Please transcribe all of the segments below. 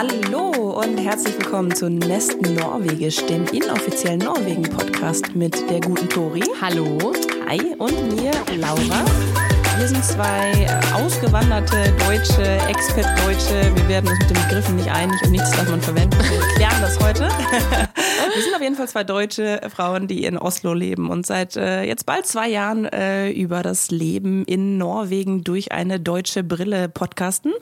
Hallo und herzlich willkommen zu Nest Norwegisch, dem inoffiziellen Norwegen-Podcast mit der guten Tori. Hallo. Hi und mir, Laura. Wir sind zwei ausgewanderte Deutsche, Expat-Deutsche. Wir werden uns mit den Begriffen nicht einig und nichts darf man verwenden. Wir klären das heute. Wir sind auf jeden Fall zwei deutsche Frauen, die in Oslo leben und seit äh, jetzt bald zwei Jahren äh, über das Leben in Norwegen durch eine deutsche Brille podcasten.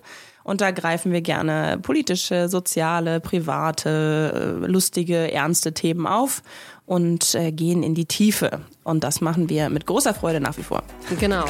Und da greifen wir gerne politische, soziale, private, äh, lustige, ernste Themen auf und äh, gehen in die Tiefe. Und das machen wir mit großer Freude nach wie vor. Genau.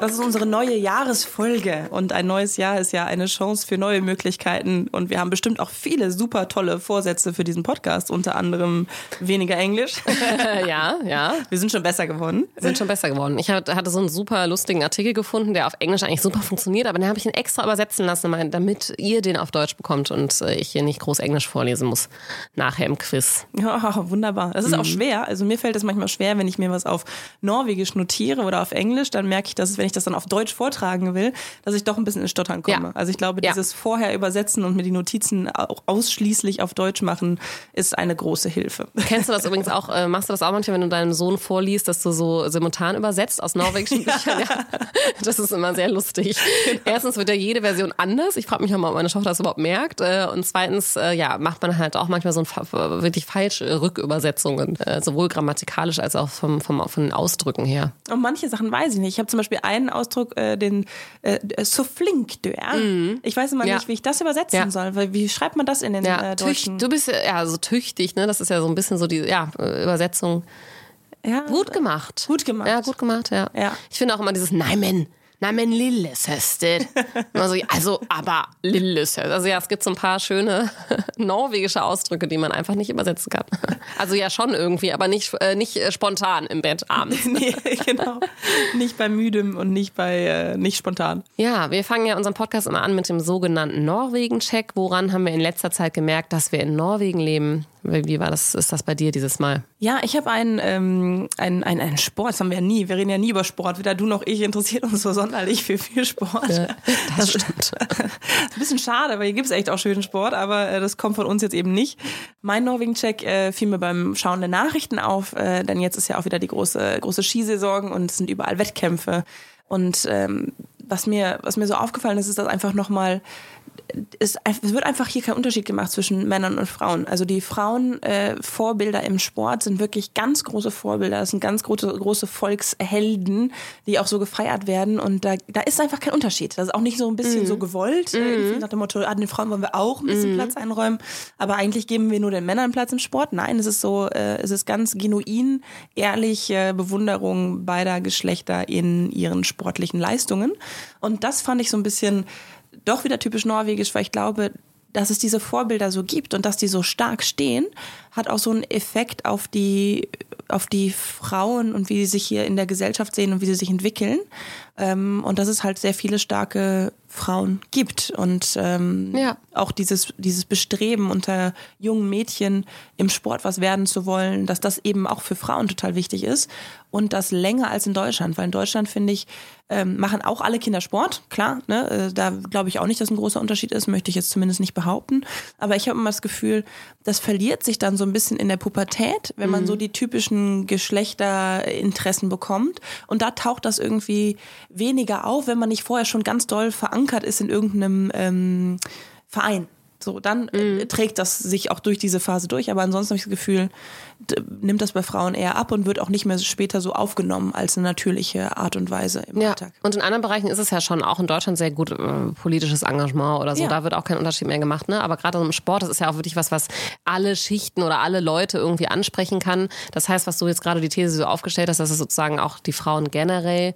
Das ist unsere neue Jahresfolge und ein neues Jahr ist ja eine Chance für neue Möglichkeiten und wir haben bestimmt auch viele super tolle Vorsätze für diesen Podcast, unter anderem weniger Englisch. ja, ja. Wir sind schon besser geworden. Wir sind schon besser geworden. Ich hatte so einen super lustigen Artikel gefunden, der auf Englisch eigentlich super funktioniert, aber den habe ich ihn extra übersetzen lassen, damit ihr den auf Deutsch bekommt und äh, ich hier nicht groß Englisch vorlesen muss nachher im Quiz. Ja, wunderbar. Das ist mhm. auch schwer. Also mir fällt es manchmal schwer, wenn ich mir was auf Norwegisch notiere oder auf Englisch, dann merke ich, dass es, wenn ich das dann auf Deutsch vortragen will, dass ich doch ein bisschen ins Stottern komme. Ja. Also ich glaube, dieses ja. vorher übersetzen und mir die Notizen auch ausschließlich auf Deutsch machen, ist eine große Hilfe. Kennst du das übrigens auch, äh, machst du das auch manchmal, wenn du deinem Sohn vorliest, dass du so simultan übersetzt aus norwegischen Büchern? Ja. Das ist immer sehr lustig. Genau. Erstens wird ja jede Version anders. Ich frage mich auch mal, ob meine Tochter das überhaupt merkt. Äh, und zweitens, äh, ja, macht man halt auch manchmal so ein, wirklich falsche Rückübersetzungen, sowohl grammatikalisch als auch vom, vom, von den Ausdrücken her. Und manche Sachen weiß ich nicht. Ich habe zum Beispiel einen Ausdruck, äh, den äh, so flink du, ja. Mhm. Ich weiß immer ja. nicht, wie ich das übersetzen ja. soll. Weil wie schreibt man das in den ja. äh, deutschen? Du bist ja so tüchtig, ne? Das ist ja so ein bisschen so die ja, Übersetzung. Ja, gut gemacht. Gut gemacht. Ja, gut gemacht, ja. ja. Ich finde auch immer dieses Nein, na men lillesøster. Also, also, aber lillesøster. Also ja, es gibt so ein paar schöne norwegische Ausdrücke, die man einfach nicht übersetzen kann. Also ja, schon irgendwie, aber nicht, äh, nicht äh, spontan im Bett abends. nee, genau. Nicht bei müdem und nicht bei äh, nicht spontan. Ja, wir fangen ja unseren Podcast immer an mit dem sogenannten Norwegen-Check. Woran haben wir in letzter Zeit gemerkt, dass wir in Norwegen leben? Wie war das, ist das bei dir dieses Mal? Ja, ich habe einen, ähm, einen, einen, einen Sport, das haben wir ja nie. Wir reden ja nie über Sport. Weder du noch ich interessiert uns so sonderlich für viel Sport. Ja, das, das stimmt. ein bisschen schade, weil hier gibt es echt auch schönen Sport, aber äh, das kommt von uns jetzt eben nicht. Mein Norwegen-Check äh, fiel mir beim Schauen der Nachrichten auf, äh, denn jetzt ist ja auch wieder die große, große Skisaison und es sind überall Wettkämpfe. Und ähm, was mir, was mir so aufgefallen ist, ist, dass einfach nochmal es, es wird einfach hier kein Unterschied gemacht zwischen Männern und Frauen. Also die Frauen äh, Vorbilder im Sport sind wirklich ganz große Vorbilder. Das sind ganz große, große Volkshelden, die auch so gefeiert werden. Und da, da ist einfach kein Unterschied. Das ist auch nicht so ein bisschen mm. so gewollt. Mm. Nach dem Motto, ah, den Frauen wollen wir auch ein bisschen mm. Platz einräumen. Aber eigentlich geben wir nur den Männern Platz im Sport. Nein, es ist so, äh, es ist ganz genuin, ehrlich äh, Bewunderung beider Geschlechter in ihren sportlichen Leistungen. Und das fand ich so ein bisschen doch wieder typisch norwegisch, weil ich glaube, dass es diese Vorbilder so gibt und dass die so stark stehen, hat auch so einen Effekt auf die, auf die Frauen und wie sie sich hier in der Gesellschaft sehen und wie sie sich entwickeln. Ähm, und dass es halt sehr viele starke Frauen gibt und ähm, ja. auch dieses, dieses Bestreben unter jungen Mädchen im Sport was werden zu wollen, dass das eben auch für Frauen total wichtig ist und das länger als in Deutschland, weil in Deutschland finde ich, ähm, machen auch alle Kinder Sport, klar, ne? Äh, da glaube ich auch nicht, dass ein großer Unterschied ist, möchte ich jetzt zumindest nicht behaupten, aber ich habe immer das Gefühl, das verliert sich dann so ein bisschen in der Pubertät, wenn man mhm. so die typischen Geschlechterinteressen bekommt und da taucht das irgendwie weniger auf, wenn man nicht vorher schon ganz doll verankert ist in irgendeinem ähm, Verein. So, dann äh, mhm. trägt das sich auch durch diese Phase durch. Aber ansonsten habe ich das Gefühl, nimmt das bei Frauen eher ab und wird auch nicht mehr später so aufgenommen als eine natürliche Art und Weise im ja. Alltag. Und in anderen Bereichen ist es ja schon auch in Deutschland sehr gut äh, politisches Engagement oder so. Ja. Da wird auch kein Unterschied mehr gemacht. Ne? Aber gerade im Sport, das ist ja auch wirklich was, was alle Schichten oder alle Leute irgendwie ansprechen kann. Das heißt, was du jetzt gerade die These so aufgestellt hast, dass es sozusagen auch die Frauen generell,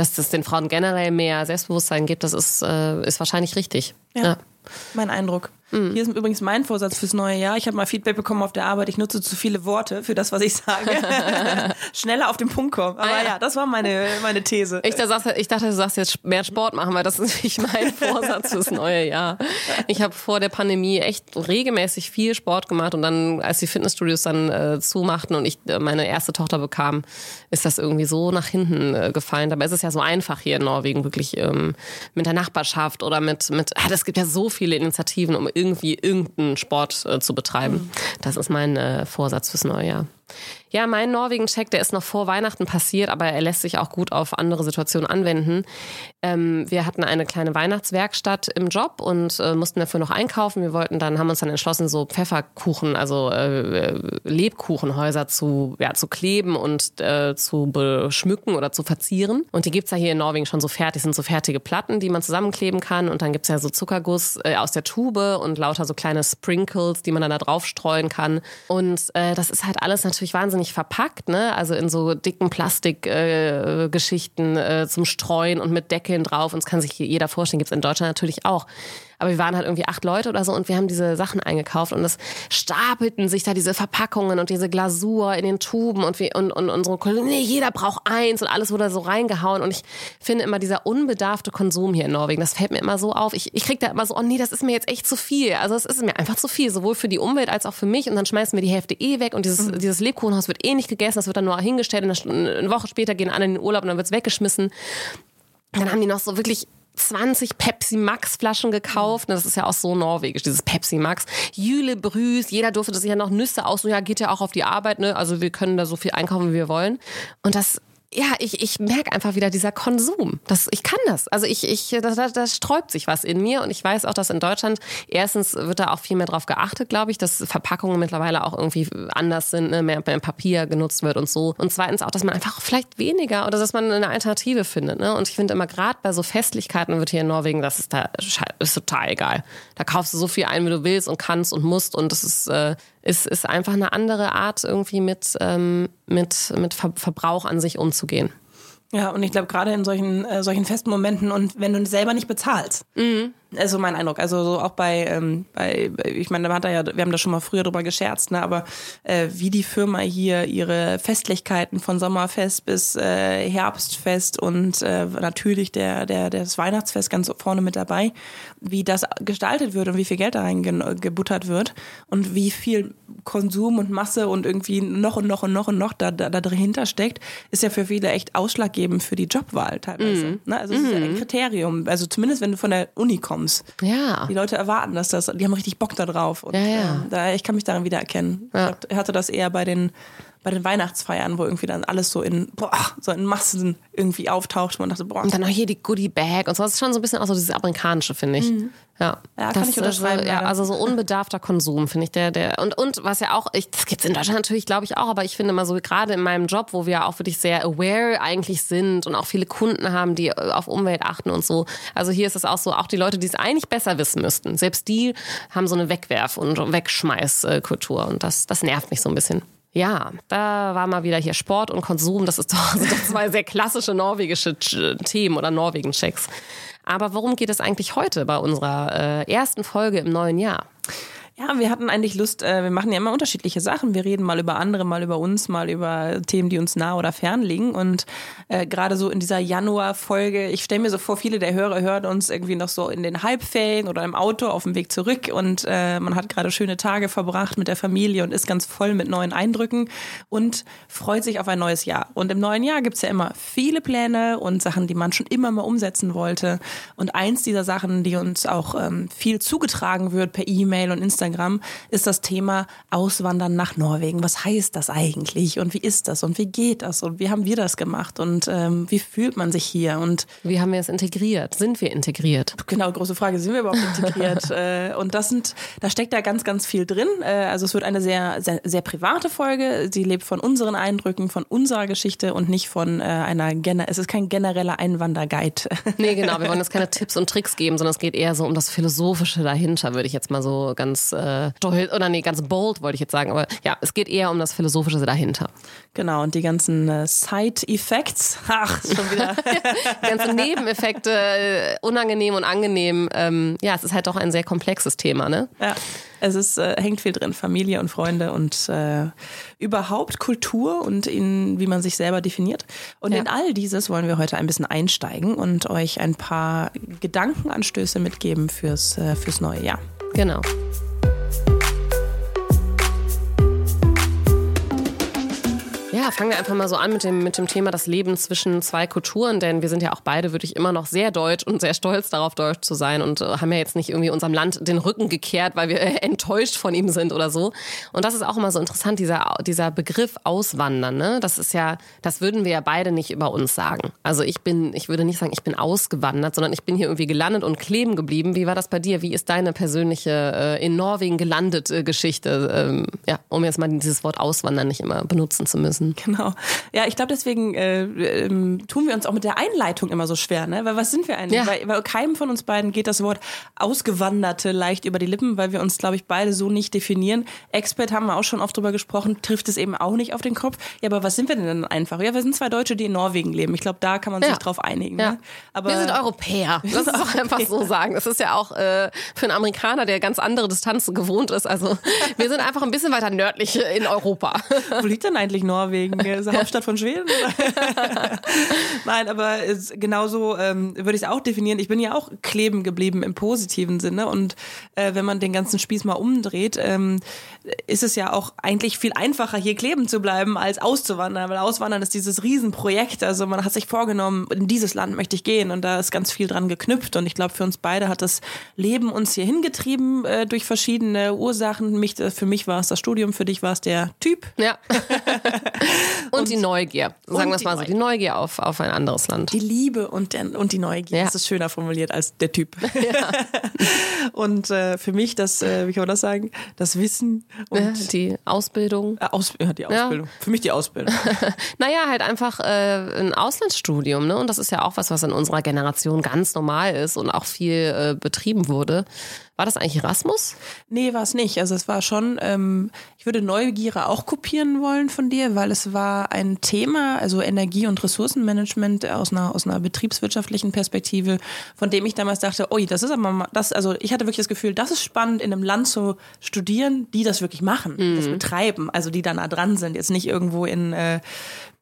dass es den Frauen generell mehr Selbstbewusstsein gibt, das ist, äh, ist wahrscheinlich richtig. ja. ja. Mein Eindruck. Mhm. Hier ist übrigens mein Vorsatz fürs neue Jahr. Ich habe mal Feedback bekommen auf der Arbeit. Ich nutze zu viele Worte für das, was ich sage. Schneller auf den Punkt kommen. Aber ah, ja. ja. das war meine, meine These. Ich, dachte, ich dachte, du sagst jetzt mehr Sport machen, weil das ist nicht mein Vorsatz fürs neue Jahr. Ich habe vor der Pandemie echt regelmäßig viel Sport gemacht und dann, als die Fitnessstudios dann äh, zumachten und ich äh, meine erste Tochter bekam, ist das irgendwie so nach hinten äh, gefallen. Dabei ist es ja ja so einfach hier in Norwegen, wirklich ähm, mit der Nachbarschaft oder mit, mit ah, es gibt ja so viele Initiativen, um irgendwie irgendeinen Sport äh, zu betreiben. Mhm. Das ist mein äh, Vorsatz fürs neue Jahr. Ja, mein Norwegen-Check, der ist noch vor Weihnachten passiert, aber er lässt sich auch gut auf andere Situationen anwenden. Ähm, wir hatten eine kleine Weihnachtswerkstatt im Job und äh, mussten dafür noch einkaufen. Wir wollten dann, haben uns dann entschlossen, so Pfefferkuchen, also äh, Lebkuchenhäuser zu, ja, zu kleben und äh, zu beschmücken oder zu verzieren. Und die gibt's ja hier in Norwegen schon so fertig, sind so fertige Platten, die man zusammenkleben kann. Und dann gibt's ja so Zuckerguss äh, aus der Tube und lauter so kleine Sprinkles, die man dann da drauf streuen kann. Und äh, das ist halt alles natürlich wahnsinnig wahnsinnig verpackt, ne? Also in so dicken Plastikgeschichten äh, äh, zum Streuen und mit Deckeln drauf. Und das kann sich jeder vorstellen, gibt's in Deutschland natürlich auch. Aber wir waren halt irgendwie acht Leute oder so und wir haben diese Sachen eingekauft und es stapelten sich da diese Verpackungen und diese Glasur in den Tuben und wir und, und unsere Kollegen, nee, jeder braucht eins und alles wurde so reingehauen. Und ich finde immer dieser unbedarfte Konsum hier in Norwegen, das fällt mir immer so auf. Ich, ich krieg da immer so, oh nee, das ist mir jetzt echt zu viel. Also es ist mir einfach zu viel, sowohl für die Umwelt als auch für mich. Und dann schmeißen wir die Hälfte eh weg und dieses, mhm. dieses Lebkuchenhaus wird eh nicht gegessen, das wird dann nur hingestellt und eine Woche später gehen alle in den Urlaub und dann wird's weggeschmissen. Dann haben die noch so wirklich 20 Pepsi Max Flaschen gekauft. Das ist ja auch so norwegisch, dieses Pepsi Max. Jüle Brüs, jeder durfte sich ja noch Nüsse aus. Ja, geht ja auch auf die Arbeit, ne? Also wir können da so viel einkaufen, wie wir wollen. Und das ja, ich, ich merke einfach wieder dieser Konsum. Das, ich kann das. Also ich, ich, da, da, da sträubt sich was in mir und ich weiß auch, dass in Deutschland erstens wird da auch viel mehr drauf geachtet, glaube ich, dass Verpackungen mittlerweile auch irgendwie anders sind, ne? mehr, mehr Papier genutzt wird und so. Und zweitens auch, dass man einfach vielleicht weniger oder dass man eine Alternative findet. Ne? Und ich finde immer gerade bei so Festlichkeiten wird hier in Norwegen, das ist da ist total egal. Da kaufst du so viel ein, wie du willst und kannst und musst und das ist äh, ist, ist einfach eine andere Art, irgendwie mit, ähm, mit, mit Ver Verbrauch an sich umzugehen. Ja, und ich glaube, gerade in solchen, äh, solchen festen Momenten und wenn du selber nicht bezahlst, mhm also mein Eindruck. Also so auch bei, ähm, bei ich meine, da hat er ja, wir haben da schon mal früher drüber gescherzt, ne? Aber äh, wie die Firma hier ihre Festlichkeiten von Sommerfest bis äh, Herbstfest und äh, natürlich der, der, das Weihnachtsfest ganz vorne mit dabei, wie das gestaltet wird und wie viel Geld da reingebuttert wird und wie viel Konsum und Masse und irgendwie noch und noch und noch und noch da, da, da dahinter steckt, ist ja für viele echt ausschlaggebend für die Jobwahl teilweise. Mm. Ne? Also es mm. ist ja ein mhm. Kriterium. Also zumindest wenn du von der Uni kommst kommst. Ja. Die Leute erwarten, dass das, die haben richtig Bock da drauf. Und, ja, ja. Äh, ich kann mich daran wiedererkennen. Ja. Ich hatte das eher bei den bei den Weihnachtsfeiern, wo irgendwie dann alles so in, boah, so in Massen irgendwie auftaucht. Und man dachte, boah. Und dann auch hier die Goodie Bag und so. Das ist schon so ein bisschen auch so dieses amerikanische, finde ich. Mhm. Ja, ja kann ich unterschreiben. ja, also so unbedarfter Konsum, finde ich der, der, und, und was ja auch, ich, das gibt's in Deutschland natürlich, glaube ich auch, aber ich finde mal so, gerade in meinem Job, wo wir auch wirklich sehr aware eigentlich sind und auch viele Kunden haben, die auf Umwelt achten und so. Also hier ist es auch so, auch die Leute, die es eigentlich besser wissen müssten, selbst die haben so eine Wegwerf- und Wegschmeißkultur und das, das nervt mich so ein bisschen. Ja, da war mal wieder hier Sport und Konsum. Das ist doch, sind zwei sehr klassische norwegische Themen oder Norwegen-Checks. Aber worum geht es eigentlich heute bei unserer äh, ersten Folge im neuen Jahr? Ja, wir hatten eigentlich Lust, äh, wir machen ja immer unterschiedliche Sachen. Wir reden mal über andere, mal über uns, mal über Themen, die uns nah oder fern liegen. Und äh, gerade so in dieser Januar-Folge, ich stelle mir so vor, viele der Hörer hören uns irgendwie noch so in den Halbferien oder im Auto auf dem Weg zurück und äh, man hat gerade schöne Tage verbracht mit der Familie und ist ganz voll mit neuen Eindrücken und freut sich auf ein neues Jahr. Und im neuen Jahr gibt's ja immer viele Pläne und Sachen, die man schon immer mal umsetzen wollte. Und eins dieser Sachen, die uns auch ähm, viel zugetragen wird per E-Mail und Instagram, Instagram, ist das Thema Auswandern nach Norwegen. Was heißt das eigentlich und wie ist das und wie geht das und wie haben wir das gemacht und ähm, wie fühlt man sich hier und wie haben wir es integriert? Sind wir integriert? Genau, große Frage, sind wir überhaupt integriert? äh, und das sind, da steckt da ganz, ganz viel drin. Äh, also es wird eine sehr, sehr, sehr private Folge. Sie lebt von unseren Eindrücken, von unserer Geschichte und nicht von äh, einer, es ist kein genereller Einwanderguide. nee, genau, wir wollen jetzt keine Tipps und Tricks geben, sondern es geht eher so um das Philosophische dahinter, würde ich jetzt mal so ganz äh, stolz, oder nee, ganz bold wollte ich jetzt sagen, aber ja, es geht eher um das Philosophische dahinter. Genau, und die ganzen äh, Side-Effects, ach, schon wieder. die ganzen Nebeneffekte, äh, unangenehm und angenehm. Ähm, ja, es ist halt doch ein sehr komplexes Thema, ne? Ja, es ist, äh, hängt viel drin, Familie und Freunde und äh, überhaupt Kultur und in, wie man sich selber definiert. Und ja. in all dieses wollen wir heute ein bisschen einsteigen und euch ein paar Gedankenanstöße mitgeben fürs, äh, fürs neue Jahr. Ja, fangen wir einfach mal so an mit dem, mit dem Thema das Leben zwischen zwei Kulturen, denn wir sind ja auch beide wirklich immer noch sehr deutsch und sehr stolz darauf, deutsch zu sein und äh, haben ja jetzt nicht irgendwie unserem Land den Rücken gekehrt, weil wir äh, enttäuscht von ihm sind oder so. Und das ist auch immer so interessant, dieser, dieser Begriff Auswandern, ne? Das ist ja, das würden wir ja beide nicht über uns sagen. Also ich bin, ich würde nicht sagen, ich bin ausgewandert, sondern ich bin hier irgendwie gelandet und kleben geblieben. Wie war das bei dir? Wie ist deine persönliche äh, in Norwegen gelandet äh, Geschichte? Ähm, ja, um jetzt mal dieses Wort Auswandern nicht immer benutzen zu müssen müssen. Genau. Ja, ich glaube, deswegen äh, ähm, tun wir uns auch mit der Einleitung immer so schwer, ne? Weil was sind wir eigentlich? Ja. Weil, weil keinem von uns beiden geht das Wort Ausgewanderte leicht über die Lippen, weil wir uns, glaube ich, beide so nicht definieren. Expert haben wir auch schon oft drüber gesprochen, trifft es eben auch nicht auf den Kopf. Ja, aber was sind wir denn dann einfach? Ja, wir sind zwei Deutsche, die in Norwegen leben. Ich glaube, da kann man sich drauf einigen. Ja. Ne? Aber wir sind Europäer. Lass uns doch einfach so sagen. Das ist ja auch äh, für einen Amerikaner, der ganz andere Distanzen gewohnt ist. Also wir sind einfach ein bisschen weiter nördlich in Europa. Wo liegt denn eigentlich Norwegen? Norwegen, ist die Hauptstadt von Schweden. Nein, aber genauso ähm, würde ich es auch definieren. Ich bin ja auch kleben geblieben im positiven Sinne und äh, wenn man den ganzen Spieß mal umdreht, ähm, ist es ja auch eigentlich viel einfacher, hier kleben zu bleiben, als auszuwandern, weil Auswandern ist dieses Riesenprojekt. Also man hat sich vorgenommen, in dieses Land möchte ich gehen und da ist ganz viel dran geknüpft und ich glaube, für uns beide hat das Leben uns hier hingetrieben äh, durch verschiedene Ursachen. Mich, für mich war es das Studium, für dich war es der Typ. Ja. und, und, die Neugier, sagen wir es mal so, die Neugier auf, auf ein anderes Land. Die Liebe und, der, und die Neugier, ja. das ist schöner formuliert als der Typ. Ja. und äh, für mich das, äh, wie kann man das sagen, das Wissen und ja, die Ausbildung. Äh, Aus, ja, die Ausbildung. Für mich die Ausbildung. naja, halt einfach äh, ein Auslandsstudium, ne? Und das ist ja auch was, was in unserer Generation ganz normal ist und auch viel äh, betrieben wurde. War das eigentlich Erasmus? Nee, war es nicht. Also es war schon, ähm, ich würde Neugier auch kopieren wollen von dir, weil es war ein Thema, also Energie- und Ressourcenmanagement aus einer, aus einer betriebswirtschaftlichen Perspektive, von dem ich damals dachte, oi, das ist aber mal, das, also ich hatte wirklich das Gefühl, das ist spannend, in einem Land zu studieren, die das wirklich machen, mhm. das betreiben, also die da nah dran sind, jetzt nicht irgendwo in äh,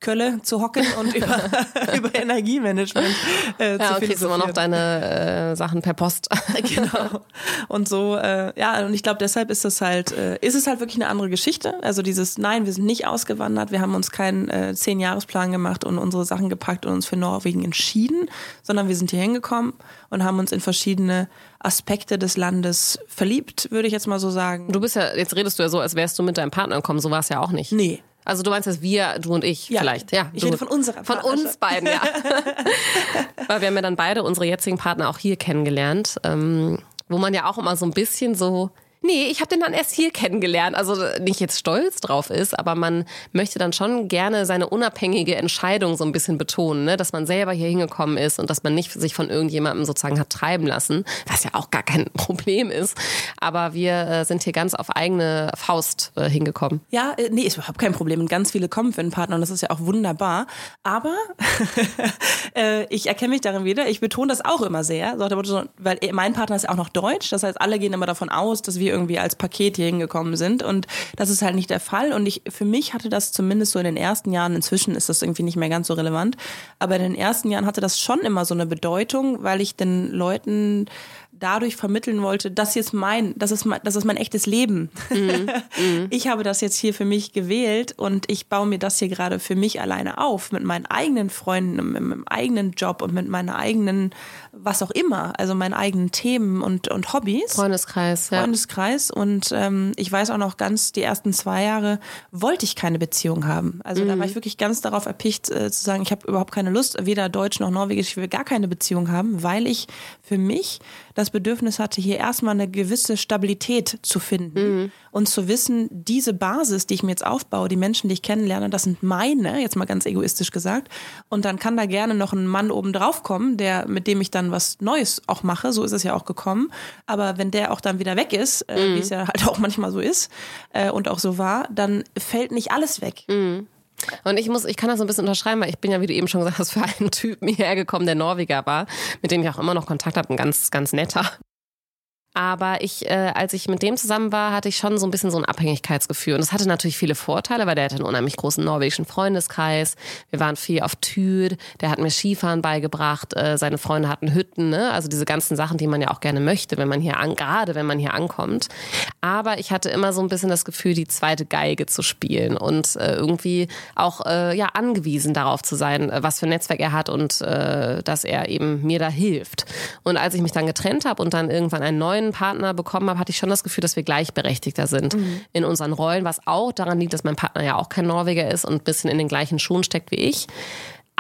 Kölle zu hocken und über, über Energiemanagement äh, ja, zu okay, immer noch deine äh, Sachen per Post. genau. Und so, äh, ja, und ich glaube, deshalb ist das halt, äh, ist es halt wirklich eine andere Geschichte. Also dieses, nein, wir sind nicht ausgewandert, wir haben uns keinen äh, Zehn-Jahres-Plan gemacht und unsere Sachen gepackt und uns für Norwegen entschieden, sondern wir sind hier hingekommen und haben uns in verschiedene Aspekte des Landes verliebt, würde ich jetzt mal so sagen. Du bist ja, jetzt redest du ja so, als wärst du mit deinem Partner gekommen, so war es ja auch nicht. Nee. Also du meinst dass wir, du und ich ja. vielleicht. Ja, ich rede von unserer Von uns beiden, ja. Weil wir haben ja dann beide unsere jetzigen Partner auch hier kennengelernt, ähm, wo man ja auch immer so ein bisschen so Nee, ich habe den dann erst hier kennengelernt. Also nicht jetzt stolz drauf ist, aber man möchte dann schon gerne seine unabhängige Entscheidung so ein bisschen betonen, ne? dass man selber hier hingekommen ist und dass man nicht sich von irgendjemandem sozusagen hat treiben lassen, was ja auch gar kein Problem ist. Aber wir äh, sind hier ganz auf eigene Faust äh, hingekommen. Ja, äh, nee, ist überhaupt kein Problem. Und ganz viele kommen für einen Partner und das ist ja auch wunderbar. Aber äh, ich erkenne mich darin wieder. Ich betone das auch immer sehr, weil mein Partner ist ja auch noch deutsch. Das heißt, alle gehen immer davon aus, dass wir irgendwie als Paket hier hingekommen sind. Und das ist halt nicht der Fall. Und ich, für mich hatte das zumindest so in den ersten Jahren, inzwischen ist das irgendwie nicht mehr ganz so relevant, aber in den ersten Jahren hatte das schon immer so eine Bedeutung, weil ich den Leuten dadurch vermitteln wollte, das ist mein, das ist mein, das ist mein echtes Leben. Mhm. Ich habe das jetzt hier für mich gewählt und ich baue mir das hier gerade für mich alleine auf mit meinen eigenen Freunden, mit meinem eigenen Job und mit meiner eigenen, was auch immer, also meinen eigenen Themen und, und Hobbys. Freundeskreis, ja. Freundeskreis und ähm, ich weiß auch noch ganz, die ersten zwei Jahre wollte ich keine Beziehung haben. Also mhm. da war ich wirklich ganz darauf erpicht äh, zu sagen, ich habe überhaupt keine Lust, weder Deutsch noch Norwegisch, ich will gar keine Beziehung haben, weil ich für mich das Bedürfnis hatte, hier erstmal eine gewisse Stabilität zu finden mhm. und zu wissen, diese Basis, die ich mir jetzt aufbaue, die Menschen, die ich kennenlerne, das sind meine, jetzt mal ganz egoistisch gesagt. Und dann kann da gerne noch ein Mann oben drauf kommen, der, mit dem ich dann was Neues auch mache. So ist es ja auch gekommen. Aber wenn der auch dann wieder weg ist, äh, mhm. wie es ja halt auch manchmal so ist äh, und auch so war, dann fällt nicht alles weg. Mhm. Und ich muss, ich kann das so ein bisschen unterschreiben, weil ich bin ja, wie du eben schon gesagt hast, für einen Typen hierher gekommen, der Norweger war, mit dem ich auch immer noch Kontakt habe, ein ganz, ganz netter. Aber ich, äh, als ich mit dem zusammen war, hatte ich schon so ein bisschen so ein Abhängigkeitsgefühl. Und das hatte natürlich viele Vorteile, weil der hatte einen unheimlich großen norwegischen Freundeskreis. Wir waren viel auf Tür. Der hat mir Skifahren beigebracht. Äh, seine Freunde hatten Hütten. Ne? Also diese ganzen Sachen, die man ja auch gerne möchte, wenn man hier an, gerade wenn man hier ankommt. Aber ich hatte immer so ein bisschen das Gefühl, die zweite Geige zu spielen und äh, irgendwie auch äh, ja angewiesen darauf zu sein, äh, was für ein Netzwerk er hat und äh, dass er eben mir da hilft. Und als ich mich dann getrennt habe und dann irgendwann einen neuen Partner bekommen habe, hatte ich schon das Gefühl, dass wir gleichberechtigter sind mhm. in unseren Rollen, was auch daran liegt, dass mein Partner ja auch kein Norweger ist und ein bisschen in den gleichen Schuhen steckt wie ich.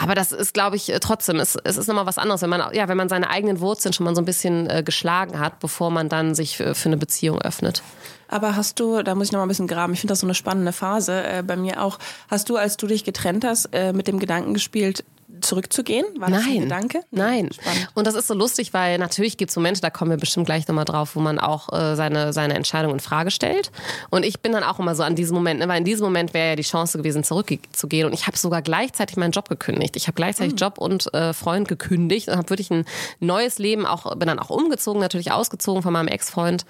Aber das ist, glaube ich, äh, trotzdem, es, es ist nochmal was anderes, wenn man, ja, wenn man seine eigenen Wurzeln schon mal so ein bisschen äh, geschlagen hat, bevor man dann sich für, für eine Beziehung öffnet. Aber hast du, da muss ich noch mal ein bisschen graben, ich finde das so eine spannende Phase äh, bei mir auch, hast du, als du dich getrennt hast, äh, mit dem Gedanken gespielt, zurückzugehen? War das Nein. ein Gedanke? Nein. Spannend. Und das ist so lustig, weil natürlich gibt es Momente, da kommen wir bestimmt gleich nochmal drauf, wo man auch äh, seine, seine Entscheidung in Frage stellt. Und ich bin dann auch immer so an diesem Moment, ne, weil in diesem Moment wäre ja die Chance gewesen, zurückzugehen. Und ich habe sogar gleichzeitig meinen Job gekündigt. Ich habe gleichzeitig mhm. Job und äh, Freund gekündigt und habe wirklich ein neues Leben auch, bin dann auch umgezogen, natürlich ausgezogen von meinem Ex-Freund.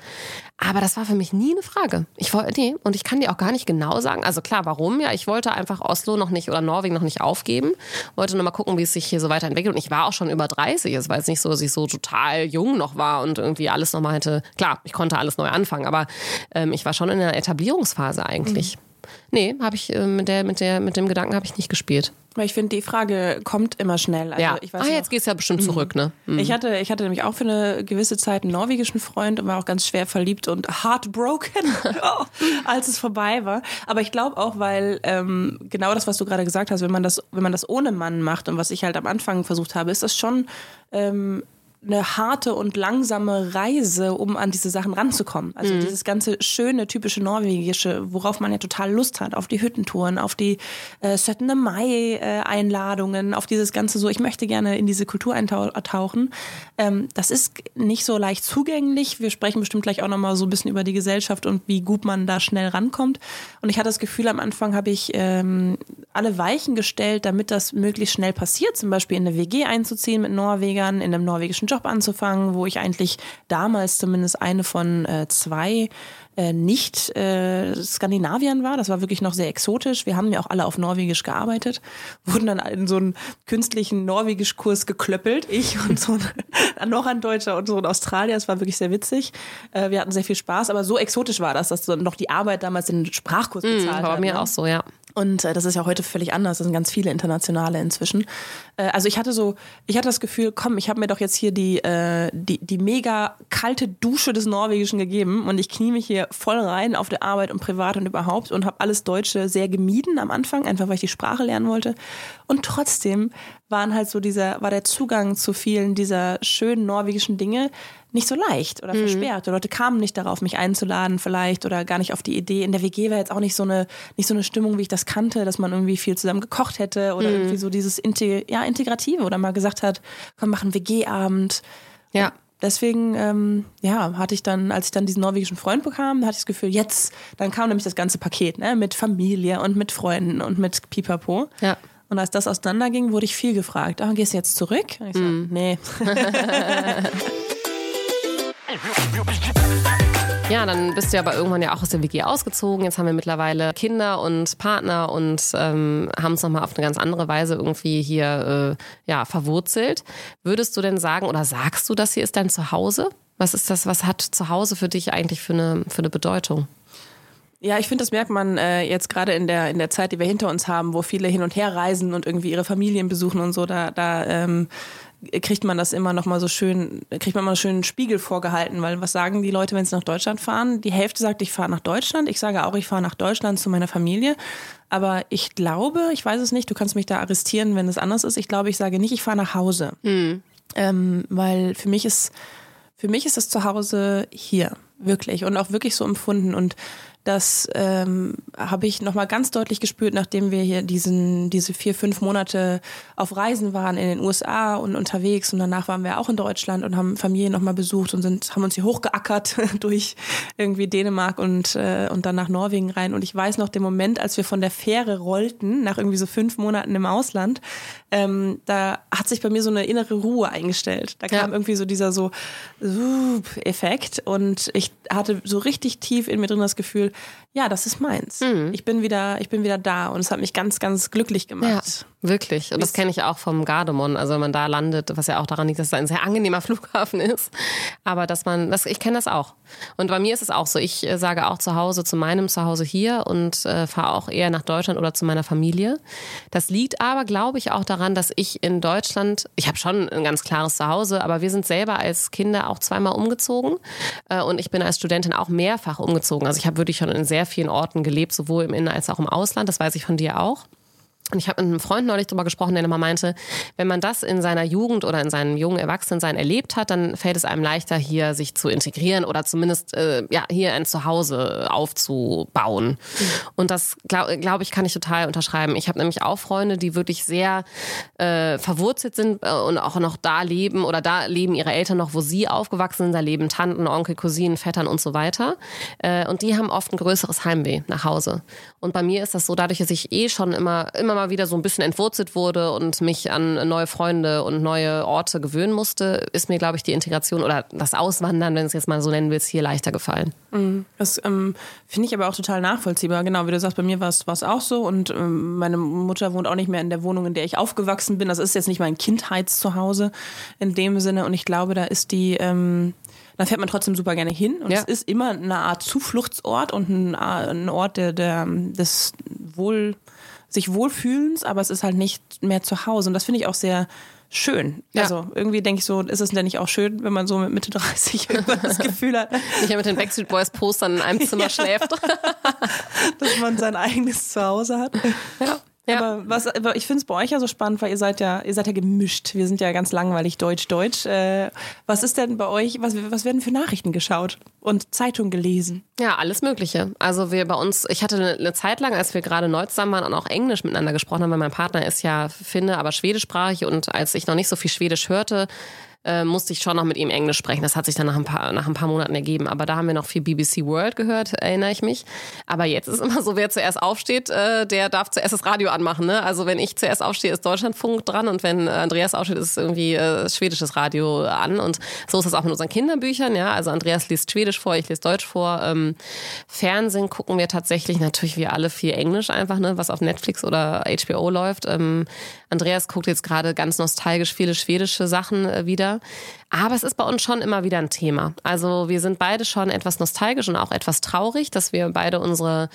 Aber das war für mich nie eine Frage. Ich wollte, nee, und ich kann dir auch gar nicht genau sagen. Also klar, warum? Ja, ich wollte einfach Oslo noch nicht oder Norwegen noch nicht aufgeben. Wollte nur mal gucken, wie es sich hier so weiterentwickelt. Und ich war auch schon über 30. Es war jetzt nicht so, dass ich so total jung noch war und irgendwie alles nochmal hätte. Klar, ich konnte alles neu anfangen, aber ähm, ich war schon in der Etablierungsphase eigentlich. Mhm. Nee, habe ich äh, mit der mit der mit dem Gedanken habe ich nicht gespielt. Weil ich finde, die Frage kommt immer schnell. Also, ja. Ich weiß ah, jetzt gehst du ja bestimmt zurück, ne? Mhm. Ich hatte ich hatte nämlich auch für eine gewisse Zeit einen norwegischen Freund und war auch ganz schwer verliebt und heartbroken, oh, als es vorbei war. Aber ich glaube auch, weil ähm, genau das, was du gerade gesagt hast, wenn man das wenn man das ohne Mann macht und was ich halt am Anfang versucht habe, ist das schon ähm, eine harte und langsame Reise, um an diese Sachen ranzukommen. Also mhm. dieses ganze schöne, typische norwegische, worauf man ja total Lust hat, auf die Hüttentouren, auf die äh, 7. Mai-Einladungen, auf dieses ganze so, ich möchte gerne in diese Kultur eintauchen. Ähm, das ist nicht so leicht zugänglich. Wir sprechen bestimmt gleich auch nochmal so ein bisschen über die Gesellschaft und wie gut man da schnell rankommt. Und ich hatte das Gefühl, am Anfang habe ich ähm, alle Weichen gestellt, damit das möglichst schnell passiert. Zum Beispiel in eine WG einzuziehen mit Norwegern, in einem norwegischen Job anzufangen, wo ich eigentlich damals zumindest eine von äh, zwei äh, nicht äh, Skandinaviern war. Das war wirklich noch sehr exotisch. Wir haben ja auch alle auf Norwegisch gearbeitet, wurden dann in so einen künstlichen Norwegisch-Kurs geklöppelt. Ich und so ein, noch ein Deutscher und so ein Australier. Das war wirklich sehr witzig. Äh, wir hatten sehr viel Spaß, aber so exotisch war das, dass so noch die Arbeit damals den Sprachkurs bezahlt mm, war hat. Bei mir ne? auch so, ja. Und äh, das ist ja heute völlig anders. Das sind ganz viele internationale inzwischen. Äh, also ich hatte so, ich hatte das Gefühl, komm, ich habe mir doch jetzt hier die, äh, die, die mega kalte Dusche des Norwegischen gegeben und ich knie mich hier voll rein auf der Arbeit und privat und überhaupt und habe alles Deutsche sehr gemieden am Anfang, einfach weil ich die Sprache lernen wollte. Und trotzdem waren halt so dieser, war der Zugang zu vielen dieser schönen norwegischen Dinge nicht so leicht oder mhm. versperrt. Die Leute kamen nicht darauf, mich einzuladen vielleicht oder gar nicht auf die Idee. In der WG war jetzt auch nicht so eine, nicht so eine Stimmung, wie ich das kannte, dass man irgendwie viel zusammen gekocht hätte oder mhm. irgendwie so dieses Integ ja, Integrative oder mal gesagt hat, komm, machen WG-Abend. Ja. Deswegen, ähm, ja, hatte ich dann, als ich dann diesen norwegischen Freund bekam, hatte ich das Gefühl, jetzt, dann kam nämlich das ganze Paket, ne, mit Familie und mit Freunden und mit Pipapo. Ja. Und als das auseinanderging, wurde ich viel gefragt. Ah, gehst du jetzt zurück? Und ich so, mm. nee. Ja, dann bist du aber irgendwann ja auch aus der WG ausgezogen. Jetzt haben wir mittlerweile Kinder und Partner und ähm, haben es nochmal auf eine ganz andere Weise irgendwie hier äh, ja, verwurzelt. Würdest du denn sagen oder sagst du, das hier ist dein Zuhause? Was ist das, was hat Zuhause für dich eigentlich für eine, für eine Bedeutung? Ja, ich finde, das merkt man äh, jetzt gerade in der in der Zeit, die wir hinter uns haben, wo viele hin und her reisen und irgendwie ihre Familien besuchen und so. Da da ähm, kriegt man das immer noch mal so schön, kriegt man mal einen schönen Spiegel vorgehalten, weil was sagen die Leute, wenn sie nach Deutschland fahren? Die Hälfte sagt, ich fahre nach Deutschland. Ich sage auch, ich fahre nach Deutschland zu meiner Familie. Aber ich glaube, ich weiß es nicht, du kannst mich da arrestieren, wenn es anders ist. Ich glaube, ich sage nicht, ich fahre nach Hause. Mhm. Ähm, weil für mich ist, für mich ist das Zuhause hier. Wirklich. Und auch wirklich so empfunden. Und das ähm, habe ich nochmal ganz deutlich gespürt, nachdem wir hier diesen, diese vier, fünf Monate auf Reisen waren in den USA und unterwegs und danach waren wir auch in Deutschland und haben Familie nochmal besucht und sind, haben uns hier hochgeackert durch irgendwie Dänemark und, äh, und dann nach Norwegen rein. Und ich weiß noch den Moment, als wir von der Fähre rollten, nach irgendwie so fünf Monaten im Ausland, ähm, da hat sich bei mir so eine innere Ruhe eingestellt. Da kam ja. irgendwie so dieser so Effekt und ich hatte so richtig tief in mir drin das Gefühl, ja, das ist meins. Mhm. Ich bin wieder, ich bin wieder da und es hat mich ganz, ganz glücklich gemacht. Ja, wirklich. Und das kenne ich auch vom Gardemon. Also wenn man da landet, was ja auch daran liegt, dass es ein sehr angenehmer Flughafen ist. Aber dass man, das, ich kenne das auch. Und bei mir ist es auch so. Ich äh, sage auch zu Hause, zu meinem Zuhause hier und äh, fahre auch eher nach Deutschland oder zu meiner Familie. Das liegt aber, glaube ich, auch daran, dass ich in Deutschland, ich habe schon ein ganz klares Zuhause, aber wir sind selber als Kinder auch zweimal umgezogen. Äh, und ich bin als Studentin auch mehrfach umgezogen. Also ich habe wirklich schon in sehr vielen Orten gelebt, sowohl im Innen- als auch im Ausland. Das weiß ich von dir auch. Und ich habe mit einem Freund neulich darüber gesprochen, der immer meinte, wenn man das in seiner Jugend oder in seinem jungen Erwachsenensein erlebt hat, dann fällt es einem leichter, hier sich zu integrieren oder zumindest äh, ja hier ein Zuhause aufzubauen. Mhm. Und das glaube glaub ich kann ich total unterschreiben. Ich habe nämlich auch Freunde, die wirklich sehr äh, verwurzelt sind äh, und auch noch da leben oder da leben ihre Eltern noch, wo sie aufgewachsen sind. Da leben Tanten, Onkel, Cousinen, Vettern und so weiter. Äh, und die haben oft ein größeres Heimweh nach Hause. Und bei mir ist das so, dadurch, dass ich eh schon immer immer mal wieder so ein bisschen entwurzelt wurde und mich an neue Freunde und neue Orte gewöhnen musste, ist mir, glaube ich, die Integration oder das Auswandern, wenn du es jetzt mal so nennen willst, hier leichter gefallen. Mhm. Das ähm, finde ich aber auch total nachvollziehbar. Genau, wie du sagst, bei mir war es auch so und ähm, meine Mutter wohnt auch nicht mehr in der Wohnung, in der ich aufgewachsen bin. Das ist jetzt nicht mein Kindheitszuhause in dem Sinne und ich glaube, da ist die ähm, da fährt man trotzdem super gerne hin. Und ja. es ist immer eine Art Zufluchtsort und ein, ein Ort der, der, des Wohl, sich Wohlfühlens, aber es ist halt nicht mehr zu Hause. Und das finde ich auch sehr schön. Ja. Also irgendwie denke ich so, ist es denn nicht auch schön, wenn man so mit Mitte 30 irgendwann das Gefühl hat. Nicht mit den Backstreet Boys Postern in einem Zimmer ja. schläft. Dass man sein eigenes Zuhause hat. Ja. Ja. Aber was, aber ich finde es bei euch ja so spannend, weil ihr seid ja, ihr seid ja gemischt. Wir sind ja ganz langweilig deutsch-deutsch. Äh, was ist denn bei euch, was, was werden für Nachrichten geschaut und Zeitungen gelesen? Ja, alles Mögliche. Also wir bei uns, ich hatte eine, eine Zeit lang, als wir gerade neu zusammen waren und auch Englisch miteinander gesprochen haben, weil mein Partner ist ja Finne, aber schwedischsprachig und als ich noch nicht so viel Schwedisch hörte, äh, musste ich schon noch mit ihm Englisch sprechen. Das hat sich dann nach ein, paar, nach ein paar Monaten ergeben. Aber da haben wir noch viel BBC World gehört, erinnere ich mich. Aber jetzt ist immer so, wer zuerst aufsteht, äh, der darf zuerst das Radio anmachen. Ne? Also wenn ich zuerst aufstehe, ist Deutschlandfunk dran und wenn Andreas aufsteht, ist irgendwie äh, schwedisches Radio an. Und so ist es auch mit unseren Kinderbüchern. Ja, Also Andreas liest Schwedisch vor, ich lese Deutsch vor. Ähm, Fernsehen gucken wir tatsächlich natürlich wie alle viel Englisch einfach, ne? was auf Netflix oder HBO läuft. Ähm, Andreas guckt jetzt gerade ganz nostalgisch viele schwedische Sachen äh, wieder. Aber es ist bei uns schon immer wieder ein Thema. Also wir sind beide schon etwas nostalgisch und auch etwas traurig, dass wir beide unsere,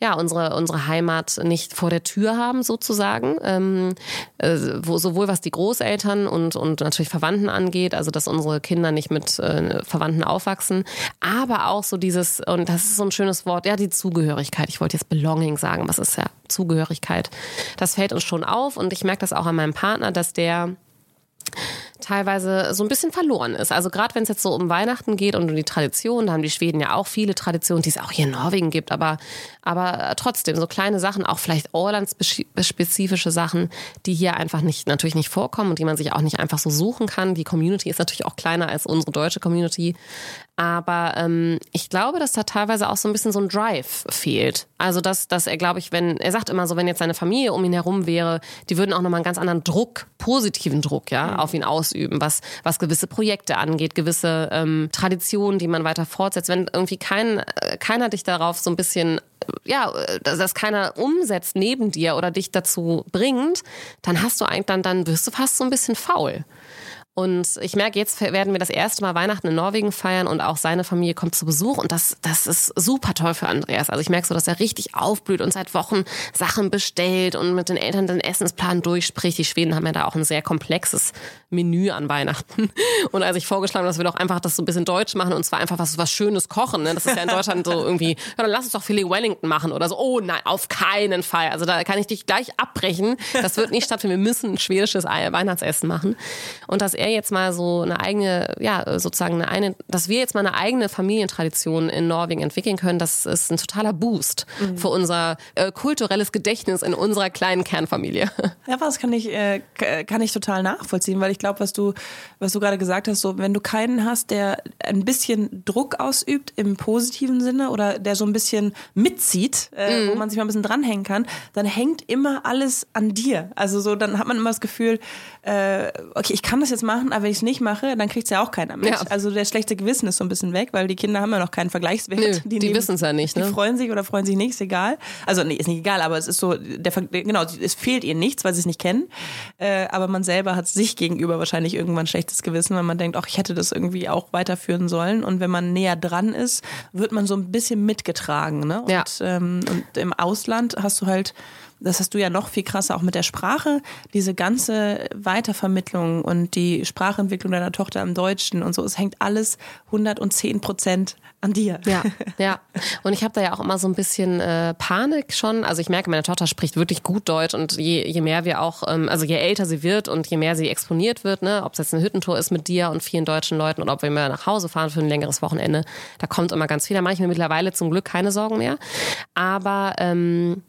ja, unsere, unsere Heimat nicht vor der Tür haben, sozusagen. Ähm, äh, wo, sowohl was die Großeltern und, und natürlich Verwandten angeht, also dass unsere Kinder nicht mit äh, Verwandten aufwachsen, aber auch so dieses, und das ist so ein schönes Wort, ja, die Zugehörigkeit. Ich wollte jetzt Belonging sagen, was ist ja Zugehörigkeit? Das fällt uns schon auf und ich merke das auch an meinem Partner, dass der teilweise so ein bisschen verloren ist. Also gerade wenn es jetzt so um Weihnachten geht und um die Tradition, da haben die Schweden ja auch viele Traditionen, die es auch hier in Norwegen gibt, aber, aber trotzdem so kleine Sachen, auch vielleicht Orlands-spezifische Sachen, die hier einfach nicht, natürlich nicht vorkommen und die man sich auch nicht einfach so suchen kann. Die Community ist natürlich auch kleiner als unsere deutsche Community. Aber ähm, ich glaube, dass da teilweise auch so ein bisschen so ein Drive fehlt. Also dass, dass er, glaube ich, wenn, er sagt immer so, wenn jetzt seine Familie um ihn herum wäre, die würden auch nochmal einen ganz anderen Druck, positiven Druck, ja, mhm. auf ihn ausüben, was, was gewisse Projekte angeht, gewisse ähm, Traditionen, die man weiter fortsetzt. Wenn irgendwie kein, äh, keiner dich darauf so ein bisschen ja, dass das keiner umsetzt neben dir oder dich dazu bringt, dann hast du eigentlich, dann, dann wirst du fast so ein bisschen faul. Und ich merke, jetzt werden wir das erste Mal Weihnachten in Norwegen feiern und auch seine Familie kommt zu Besuch und das, das ist super toll für Andreas. Also ich merke so, dass er richtig aufblüht und seit Wochen Sachen bestellt und mit den Eltern den Essensplan durchspricht. Die Schweden haben ja da auch ein sehr komplexes Menü an Weihnachten. Und als ich vorgeschlagen habe, dass wir doch einfach das so ein bisschen deutsch machen und zwar einfach was, was Schönes kochen. Ne? Das ist ja in Deutschland so irgendwie, ja, dann lass uns doch Filet Wellington machen oder so. Oh nein, auf keinen Fall. Also da kann ich dich gleich abbrechen. Das wird nicht stattfinden. Wir müssen ein schwedisches Weihnachtsessen machen. Und das er jetzt mal so eine eigene, ja, sozusagen eine, eine dass wir jetzt mal eine eigene Familientradition in Norwegen entwickeln können, das ist ein totaler Boost mhm. für unser äh, kulturelles Gedächtnis in unserer kleinen Kernfamilie. Ja, was kann ich, äh, kann ich total nachvollziehen, weil ich glaube, was du, was du gerade gesagt hast, so, wenn du keinen hast, der ein bisschen Druck ausübt im positiven Sinne oder der so ein bisschen mitzieht, äh, mhm. wo man sich mal ein bisschen dranhängen kann, dann hängt immer alles an dir. Also so, dann hat man immer das Gefühl, äh, okay, ich kann das jetzt machen, aber wenn ich es nicht mache, dann kriegt es ja auch keiner mit. Ja. Also der schlechte Gewissen ist so ein bisschen weg, weil die Kinder haben ja noch keinen Vergleichswert. Nö, die die wissen es ja nicht. Ne? Die freuen sich oder freuen sich nicht, ist egal. Also nee, ist nicht egal, aber es ist so, der, genau, es fehlt ihnen nichts, weil sie es nicht kennen. Äh, aber man selber hat sich gegenüber wahrscheinlich irgendwann schlechtes Gewissen, weil man denkt, ach, ich hätte das irgendwie auch weiterführen sollen. Und wenn man näher dran ist, wird man so ein bisschen mitgetragen. Ne? Und, ja. ähm, und im Ausland hast du halt das hast du ja noch viel krasser auch mit der Sprache, diese ganze Weitervermittlung und die Sprachentwicklung deiner Tochter im Deutschen und so, es hängt alles 110 Prozent an dir. Ja, ja. Und ich habe da ja auch immer so ein bisschen äh, Panik schon. Also ich merke, meine Tochter spricht wirklich gut Deutsch und je, je mehr wir auch, ähm, also je älter sie wird und je mehr sie exponiert wird, ne, ob es jetzt eine Hüttentour ist mit dir und vielen deutschen Leuten oder ob wir mal nach Hause fahren für ein längeres Wochenende, da kommt immer ganz viel. Da mache ich mir mittlerweile zum Glück keine Sorgen mehr. Aber ähm,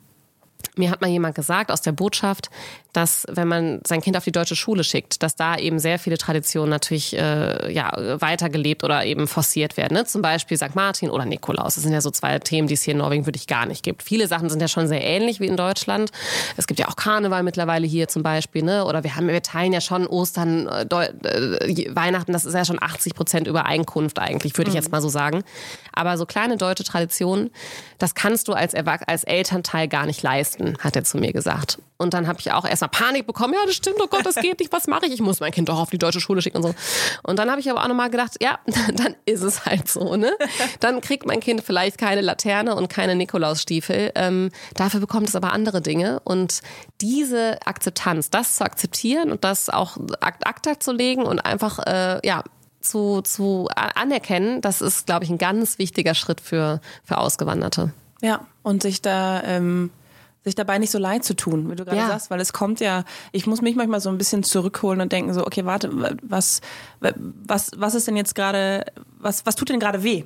mir hat mal jemand gesagt aus der Botschaft, dass wenn man sein Kind auf die deutsche Schule schickt, dass da eben sehr viele Traditionen natürlich äh, ja, weitergelebt oder eben forciert werden. Ne? Zum Beispiel St. Martin oder Nikolaus. Das sind ja so zwei Themen, die es hier in Norwegen wirklich gar nicht gibt. Viele Sachen sind ja schon sehr ähnlich wie in Deutschland. Es gibt ja auch Karneval mittlerweile hier zum Beispiel. Ne? Oder wir haben, wir teilen ja schon Ostern, äh, äh, Weihnachten, das ist ja schon 80 Prozent Übereinkunft eigentlich, würde ich jetzt mhm. mal so sagen. Aber so kleine deutsche Traditionen, das kannst du als, Erwach als Elternteil gar nicht leisten, hat er zu mir gesagt. Und dann habe ich auch erstmal Panik bekommen. Ja, das stimmt, oh Gott, das geht nicht. Was mache ich? Ich muss mein Kind doch auf die deutsche Schule schicken und so. Und dann habe ich aber auch nochmal gedacht, ja, dann ist es halt so, ne? Dann kriegt mein Kind vielleicht keine Laterne und keine Nikolausstiefel. Ähm, dafür bekommt es aber andere Dinge. Und diese Akzeptanz, das zu akzeptieren und das auch akt akta zu legen und einfach, äh, ja, zu, zu anerkennen, das ist, glaube ich, ein ganz wichtiger Schritt für, für Ausgewanderte. Ja, und sich da ähm, sich dabei nicht so leid zu tun, wie du gerade ja. sagst, weil es kommt ja, ich muss mich manchmal so ein bisschen zurückholen und denken so, okay, warte, was, was, was ist denn jetzt gerade, was, was tut denn gerade weh?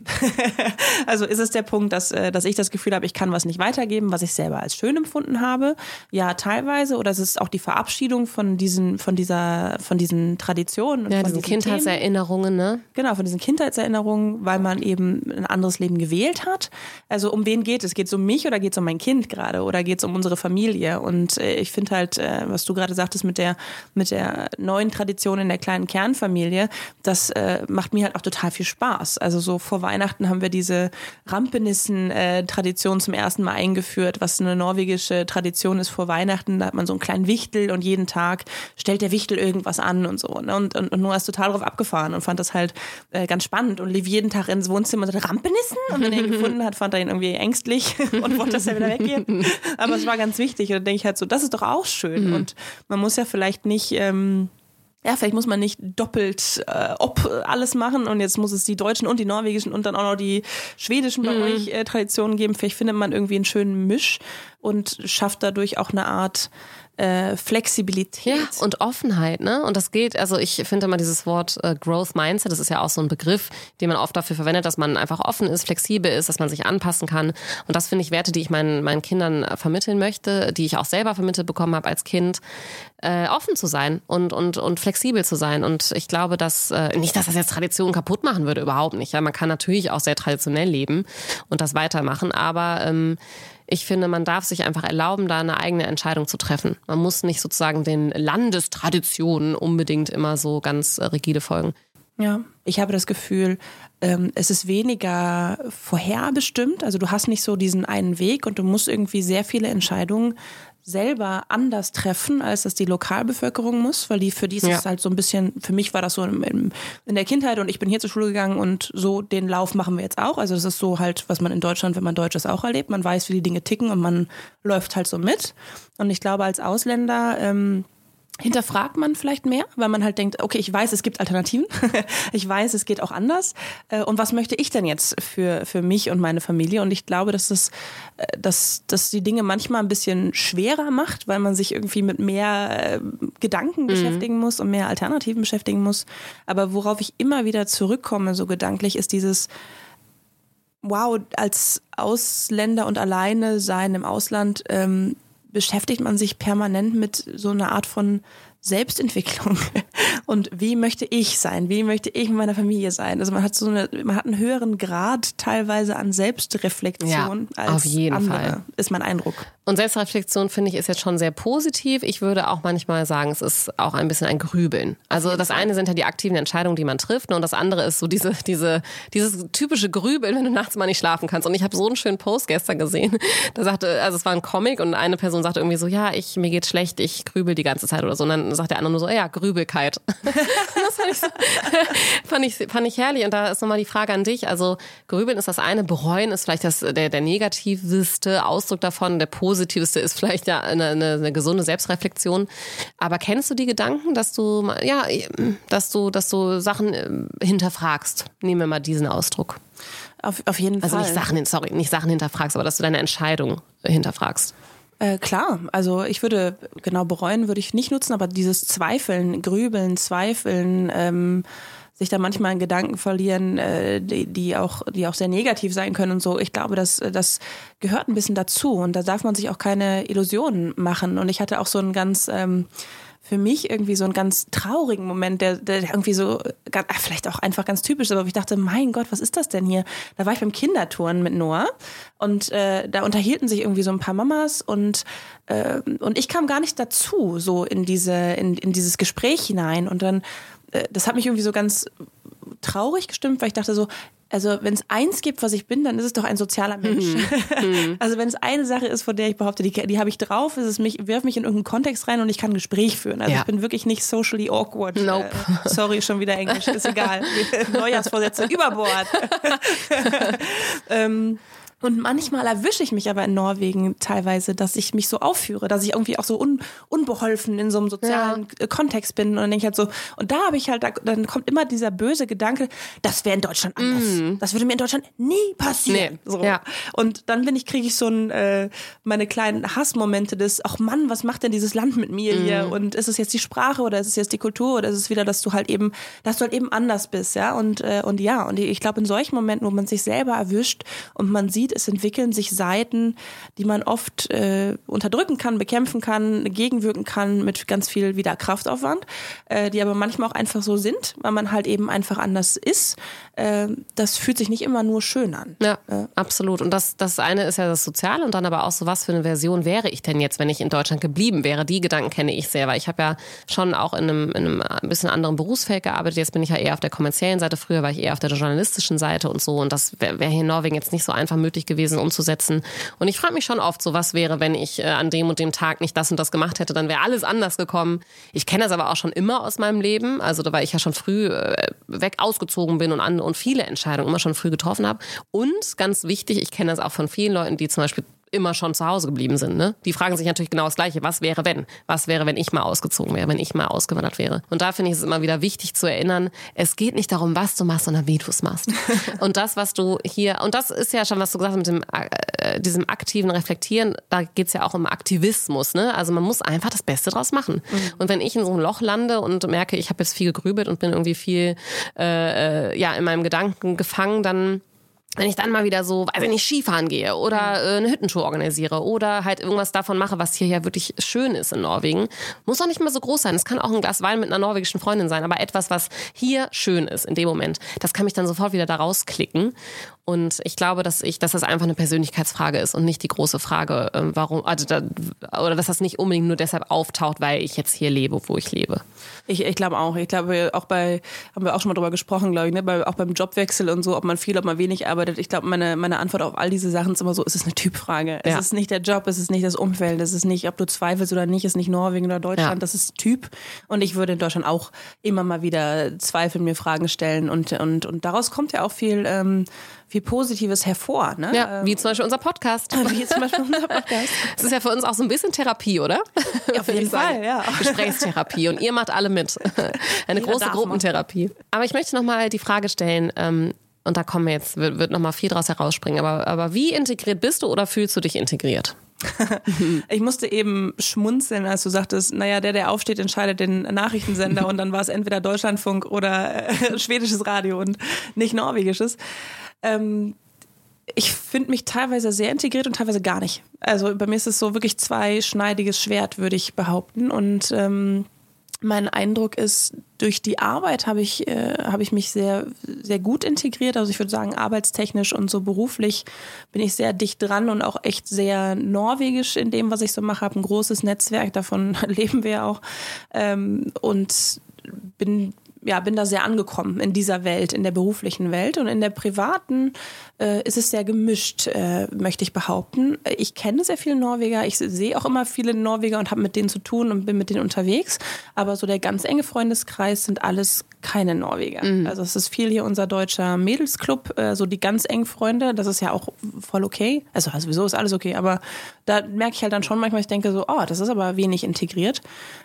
also ist es der Punkt, dass, äh, dass ich das Gefühl habe, ich kann was nicht weitergeben, was ich selber als schön empfunden habe? Ja, teilweise. Oder ist es auch die Verabschiedung von diesen, von dieser, von diesen Traditionen? Ja, von diesen Kindheitserinnerungen, ne? Genau, von diesen Kindheitserinnerungen, weil man eben ein anderes Leben gewählt hat. Also um wen geht es? Geht es um mich oder geht es um mein Kind gerade? Oder geht es um unsere Familie? Und äh, ich finde halt, äh, was du gerade sagtest mit der, mit der neuen Tradition in der kleinen Kernfamilie, das äh, macht mir halt auch total viel Spaß. Also so vor Weihnachten haben wir diese Rampenissen-Tradition zum ersten Mal eingeführt, was eine norwegische Tradition ist vor Weihnachten. Da hat man so einen kleinen Wichtel und jeden Tag stellt der Wichtel irgendwas an und so. Ne? Und, und, und Noah ist total drauf abgefahren und fand das halt ganz spannend und lief jeden Tag ins Wohnzimmer und sagte, Rampenissen? Und wenn er ihn gefunden hat, fand er ihn irgendwie ängstlich und wollte, dass er wieder weggehen. Aber es war ganz wichtig. Und dann denke ich halt so, das ist doch auch schön. Mhm. Und man muss ja vielleicht nicht... Ähm, ja, vielleicht muss man nicht doppelt äh, ob alles machen und jetzt muss es die deutschen und die norwegischen und dann auch noch die schwedischen bei mhm. euch äh, Traditionen geben. Vielleicht findet man irgendwie einen schönen Misch und schafft dadurch auch eine Art äh, Flexibilität. Ja, und Offenheit, ne? Und das geht, also ich finde immer dieses Wort äh, Growth Mindset, das ist ja auch so ein Begriff, den man oft dafür verwendet, dass man einfach offen ist, flexibel ist, dass man sich anpassen kann. Und das finde ich Werte, die ich meinen, meinen Kindern vermitteln möchte, die ich auch selber vermittelt bekommen habe als Kind, äh, offen zu sein und, und, und flexibel zu sein. Und ich glaube, dass, äh, nicht, dass das jetzt Tradition kaputt machen würde, überhaupt nicht. Ja, man kann natürlich auch sehr traditionell leben und das weitermachen, aber ähm, ich finde, man darf sich einfach erlauben, da eine eigene Entscheidung zu treffen. Man muss nicht sozusagen den Landestraditionen unbedingt immer so ganz äh, rigide folgen. Ja, ich habe das Gefühl, ähm, es ist weniger vorherbestimmt. Also du hast nicht so diesen einen Weg und du musst irgendwie sehr viele Entscheidungen selber anders treffen, als das die Lokalbevölkerung muss, weil die für die ist ja. es halt so ein bisschen, für mich war das so in, in, der Kindheit und ich bin hier zur Schule gegangen und so den Lauf machen wir jetzt auch. Also das ist so halt, was man in Deutschland, wenn man Deutsch ist, auch erlebt. Man weiß, wie die Dinge ticken und man läuft halt so mit. Und ich glaube, als Ausländer ähm, hinterfragt man vielleicht mehr, weil man halt denkt, okay, ich weiß, es gibt Alternativen, ich weiß, es geht auch anders. Äh, und was möchte ich denn jetzt für, für mich und meine Familie? Und ich glaube, dass das, äh, dass, dass die Dinge manchmal ein bisschen schwerer macht, weil man sich irgendwie mit mehr äh, Gedanken mhm. beschäftigen muss und mehr Alternativen beschäftigen muss. Aber worauf ich immer wieder zurückkomme, so gedanklich, ist dieses, wow, als Ausländer und alleine sein im Ausland, ähm, beschäftigt man sich permanent mit so einer Art von Selbstentwicklung und wie möchte ich sein, wie möchte ich mit meiner Familie sein. Also man hat so eine, man hat einen höheren Grad teilweise an Selbstreflexion ja, als auf jeden andere, Fall. ist mein Eindruck. Und Selbstreflexion finde ich ist jetzt schon sehr positiv. Ich würde auch manchmal sagen, es ist auch ein bisschen ein Grübeln. Also das eine sind ja die aktiven Entscheidungen, die man trifft, und das andere ist so diese, diese, dieses typische Grübeln, wenn du nachts mal nicht schlafen kannst. Und ich habe so einen schönen Post gestern gesehen. Da sagte, also es war ein Comic und eine Person sagte irgendwie so, ja, ich mir geht schlecht, ich grübel die ganze Zeit oder so. Und dann sagt der andere nur so, ja, Grübelkeit. das fand ich, so, fand, ich, fand ich herrlich. Und da ist nochmal die Frage an dich. Also Grübeln ist das eine, bereuen ist vielleicht das, der, der negativste Ausdruck davon, der positivste ist vielleicht ja eine, eine, eine gesunde Selbstreflexion. Aber kennst du die Gedanken, dass du, ja, dass du, dass du Sachen äh, hinterfragst? Nehmen wir mal diesen Ausdruck. Auf, auf jeden also Fall. Also nicht Sachen, sorry, nicht Sachen hinterfragst, aber dass du deine Entscheidung hinterfragst. Äh, klar, also ich würde, genau bereuen würde ich nicht nutzen, aber dieses Zweifeln, Grübeln, Zweifeln, ähm, sich da manchmal in Gedanken verlieren, äh, die, die auch, die auch sehr negativ sein können und so. Ich glaube, das, das gehört ein bisschen dazu und da darf man sich auch keine Illusionen machen. Und ich hatte auch so einen ganz ähm, für mich irgendwie so einen ganz traurigen Moment, der, der irgendwie so, vielleicht auch einfach ganz typisch, aber ich dachte, mein Gott, was ist das denn hier? Da war ich beim Kindertouren mit Noah und äh, da unterhielten sich irgendwie so ein paar Mamas und äh, und ich kam gar nicht dazu, so in diese in, in dieses Gespräch hinein und dann äh, das hat mich irgendwie so ganz traurig gestimmt, weil ich dachte so, also wenn es eins gibt, was ich bin, dann ist es doch ein sozialer Mensch. Mhm. also wenn es eine Sache ist, von der ich behaupte, die, die habe ich drauf, ist es mich, wirf mich in irgendeinen Kontext rein und ich kann ein Gespräch führen. Also ja. ich bin wirklich nicht socially awkward. Nope. Äh, sorry, schon wieder Englisch, ist egal. Neujahrsvorsätze über Bord. ähm, und manchmal erwische ich mich aber in Norwegen teilweise, dass ich mich so aufführe, dass ich irgendwie auch so un, unbeholfen in so einem sozialen ja. Kontext bin. Und dann denke ich halt so, und da habe ich halt, dann kommt immer dieser böse Gedanke, das wäre in Deutschland anders. Mm. Das würde mir in Deutschland nie passieren. Nee. So. Ja. Und dann bin ich, kriege ich so ein, äh, meine kleinen Hassmomente des, ach Mann, was macht denn dieses Land mit mir mm. hier? Und ist es jetzt die Sprache oder ist es jetzt die Kultur oder ist es wieder, dass du halt eben, dass du halt eben anders bist, ja? Und, äh, und ja, und ich glaube, in solchen Momenten, wo man sich selber erwischt und man sieht, sieht, es entwickeln sich Seiten, die man oft äh, unterdrücken kann, bekämpfen kann, gegenwirken kann mit ganz viel wieder Kraftaufwand, äh, die aber manchmal auch einfach so sind, weil man halt eben einfach anders ist. Äh, das fühlt sich nicht immer nur schön an. Ja, absolut. Und das, das eine ist ja das Soziale und dann aber auch so, was für eine Version wäre ich denn jetzt, wenn ich in Deutschland geblieben wäre? Die Gedanken kenne ich sehr, weil ich habe ja schon auch in einem, in einem ein bisschen anderen Berufsfeld gearbeitet. Jetzt bin ich ja eher auf der kommerziellen Seite. Früher war ich eher auf der journalistischen Seite und so. Und das wäre wär hier in Norwegen jetzt nicht so einfach möglich möglich gewesen umzusetzen. Und ich frage mich schon oft so, was wäre, wenn ich äh, an dem und dem Tag nicht das und das gemacht hätte, dann wäre alles anders gekommen. Ich kenne das aber auch schon immer aus meinem Leben, also da weil ich ja schon früh äh, weg ausgezogen bin und andere und viele Entscheidungen immer schon früh getroffen habe. Und ganz wichtig, ich kenne das auch von vielen Leuten, die zum Beispiel immer schon zu Hause geblieben sind. Ne? Die fragen sich natürlich genau das Gleiche. Was wäre, wenn? Was wäre, wenn ich mal ausgezogen wäre, wenn ich mal ausgewandert wäre? Und da finde ich es immer wieder wichtig zu erinnern, es geht nicht darum, was du machst, sondern wie du es machst. und das, was du hier, und das ist ja schon, was du gesagt hast mit dem, äh, diesem aktiven Reflektieren, da geht es ja auch um Aktivismus. Ne? Also man muss einfach das Beste draus machen. Mhm. Und wenn ich in so einem Loch lande und merke, ich habe jetzt viel gegrübelt und bin irgendwie viel äh, äh ja, in meinem Gedanken gefangen, dann wenn ich dann mal wieder so, weiß ich nicht, Skifahren gehe oder äh, eine Hüttentour organisiere oder halt irgendwas davon mache, was hier ja wirklich schön ist in Norwegen, muss auch nicht mehr so groß sein. Es kann auch ein Glas Wein mit einer norwegischen Freundin sein, aber etwas, was hier schön ist in dem Moment, das kann mich dann sofort wieder da rausklicken. Und ich glaube, dass ich, dass das einfach eine Persönlichkeitsfrage ist und nicht die große Frage, ähm, warum, also da, oder dass das nicht unbedingt nur deshalb auftaucht, weil ich jetzt hier lebe, wo ich lebe. Ich, ich glaube auch. Ich glaube, auch bei, haben wir auch schon mal drüber gesprochen, glaube ich, ne? Bei, auch beim Jobwechsel und so, ob man viel, ob man wenig arbeitet. Ich glaube, meine, meine Antwort auf all diese Sachen ist immer so, es ist eine Typfrage. Es ist nicht der Job, es ist nicht das Umfeld, es ist nicht, ob du zweifelst oder nicht, es ist nicht Norwegen oder Deutschland, ja. das ist Typ. Und ich würde in Deutschland auch immer mal wieder zweifeln, mir Fragen stellen und, und, und daraus kommt ja auch viel, ähm, viel Positives hervor. Ne? Ja, wie zum Beispiel unser Podcast. Wie zum Beispiel unser Podcast. Das ist ja für uns auch so ein bisschen Therapie, oder? Auf jeden Fall, ja. Gesprächstherapie und ihr macht alle mit. Eine Jeder große Gruppentherapie. Aber ich möchte nochmal die Frage stellen, ähm, und da kommen wir jetzt, wird, wird nochmal viel draus herausspringen, aber, aber wie integriert bist du oder fühlst du dich integriert? Ich musste eben schmunzeln, als du sagtest, naja, der, der aufsteht, entscheidet den Nachrichtensender und dann war es entweder Deutschlandfunk oder äh, schwedisches Radio und nicht norwegisches. Ähm, ich finde mich teilweise sehr integriert und teilweise gar nicht. Also bei mir ist es so wirklich zweischneidiges Schwert, würde ich behaupten. Und ähm, mein Eindruck ist, durch die Arbeit habe ich, äh, habe ich mich sehr, sehr gut integriert. Also ich würde sagen, arbeitstechnisch und so beruflich bin ich sehr dicht dran und auch echt sehr norwegisch in dem, was ich so mache. Habe ein großes Netzwerk, davon leben wir auch. Ähm, und bin ja, bin da sehr angekommen in dieser Welt, in der beruflichen Welt. Und in der privaten äh, ist es sehr gemischt, äh, möchte ich behaupten. Ich kenne sehr viele Norweger, ich sehe auch immer viele Norweger und habe mit denen zu tun und bin mit denen unterwegs. Aber so der ganz enge Freundeskreis sind alles keine Norweger. Mhm. Also es ist viel hier unser deutscher Mädelsclub, äh, so die ganz engen Freunde, das ist ja auch voll okay. Also sowieso ist alles okay, aber da merke ich halt dann schon manchmal, ich denke so, oh, das ist aber wenig integriert.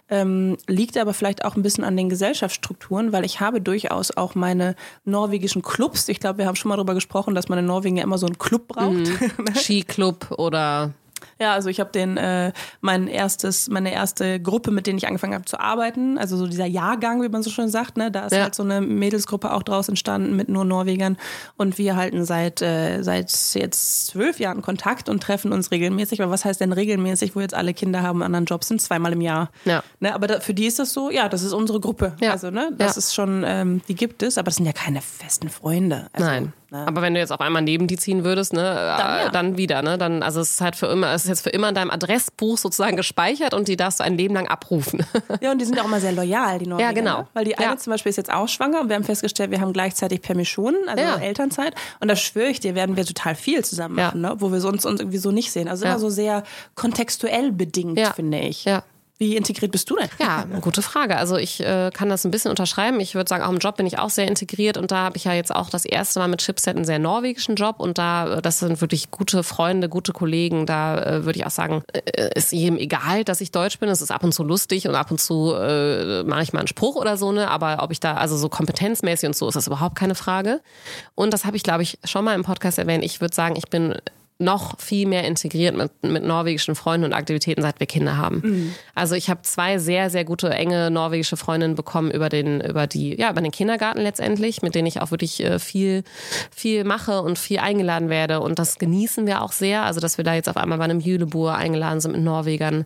Ähm, liegt aber vielleicht auch ein bisschen an den Gesellschaftsstrukturen, weil ich habe durchaus auch meine norwegischen Clubs. Ich glaube, wir haben schon mal darüber gesprochen, dass man in Norwegen ja immer so einen Club braucht. Mhm. Skiclub oder Ja, also ich habe den äh, mein erstes meine erste Gruppe, mit denen ich angefangen habe zu arbeiten, also so dieser Jahrgang, wie man so schön sagt, ne, da ist Ja. halt so eine Mädelsgruppe auch draus entstanden mit nur Norwegern und wir halten seit äh, seit jetzt zwölf Jahren Kontakt und treffen uns regelmäßig. Aber was heißt denn regelmäßig, wo jetzt alle Kinder haben, und anderen Jobs sind zweimal im Jahr. Ja. Ne, aber da, für die ist das so, ja, das ist unsere Gruppe. Ja. Also ne, das Ja. ist schon, ähm, die gibt es, aber das sind ja keine festen Freunde. Also, Nein. Ne? Aber wenn du jetzt auf einmal neben die ziehen würdest, ne, dann, ja. dann wieder, ne, dann, also es ist halt für immer, es ist jetzt für immer in deinem Adressbuch sozusagen gespeichert und die darfst du ein Leben lang abrufen. Ja, und die sind auch immer sehr loyal, die Norweger. Ja, genau. Ne? Weil die eine Ja. zum Beispiel ist jetzt auch schwanger und wir haben festgestellt, wir haben gleichzeitig Permissionen, also Ja. Elternzeit. Und da schwöre ich dir, werden wir total viel zusammen machen, ne? wo wir sonst uns irgendwie so nicht sehen. Also immer so sehr kontextuell bedingt, finde ich. Ja. Wie integriert bist du denn? Ja, gute Frage. Also ich äh, kann das ein bisschen unterschreiben. Ich würde sagen, auch im Job bin ich auch sehr integriert und da habe ich ja jetzt auch das erste Mal mit Chipset einen sehr norwegischen Job und da, äh, das sind wirklich gute Freunde, gute Kollegen. Da äh, würde ich auch sagen, äh, ist jedem egal, dass ich Deutsch bin. Es ist ab und zu lustig und ab und zu äh, mache ich mal einen Spruch oder so, ne? Aber ob ich da, also so kompetenzmäßig und so, ist das überhaupt keine Frage. Und das habe ich, glaube ich, schon mal im Podcast erwähnt. Ich würde sagen, ich bin noch viel mehr integriert mit, mit norwegischen Freunden und Aktivitäten, seit wir Kinder haben. Also ich habe zwei sehr, sehr gute, enge norwegische Freundinnen bekommen über den, über die, ja, über den Kindergarten letztendlich, mit denen ich auch wirklich äh, viel, viel mache und viel eingeladen werde. Und das genießen wir auch sehr. Also, dass wir da jetzt auf einmal bei einem Jülebur eingeladen sind mit Norwegern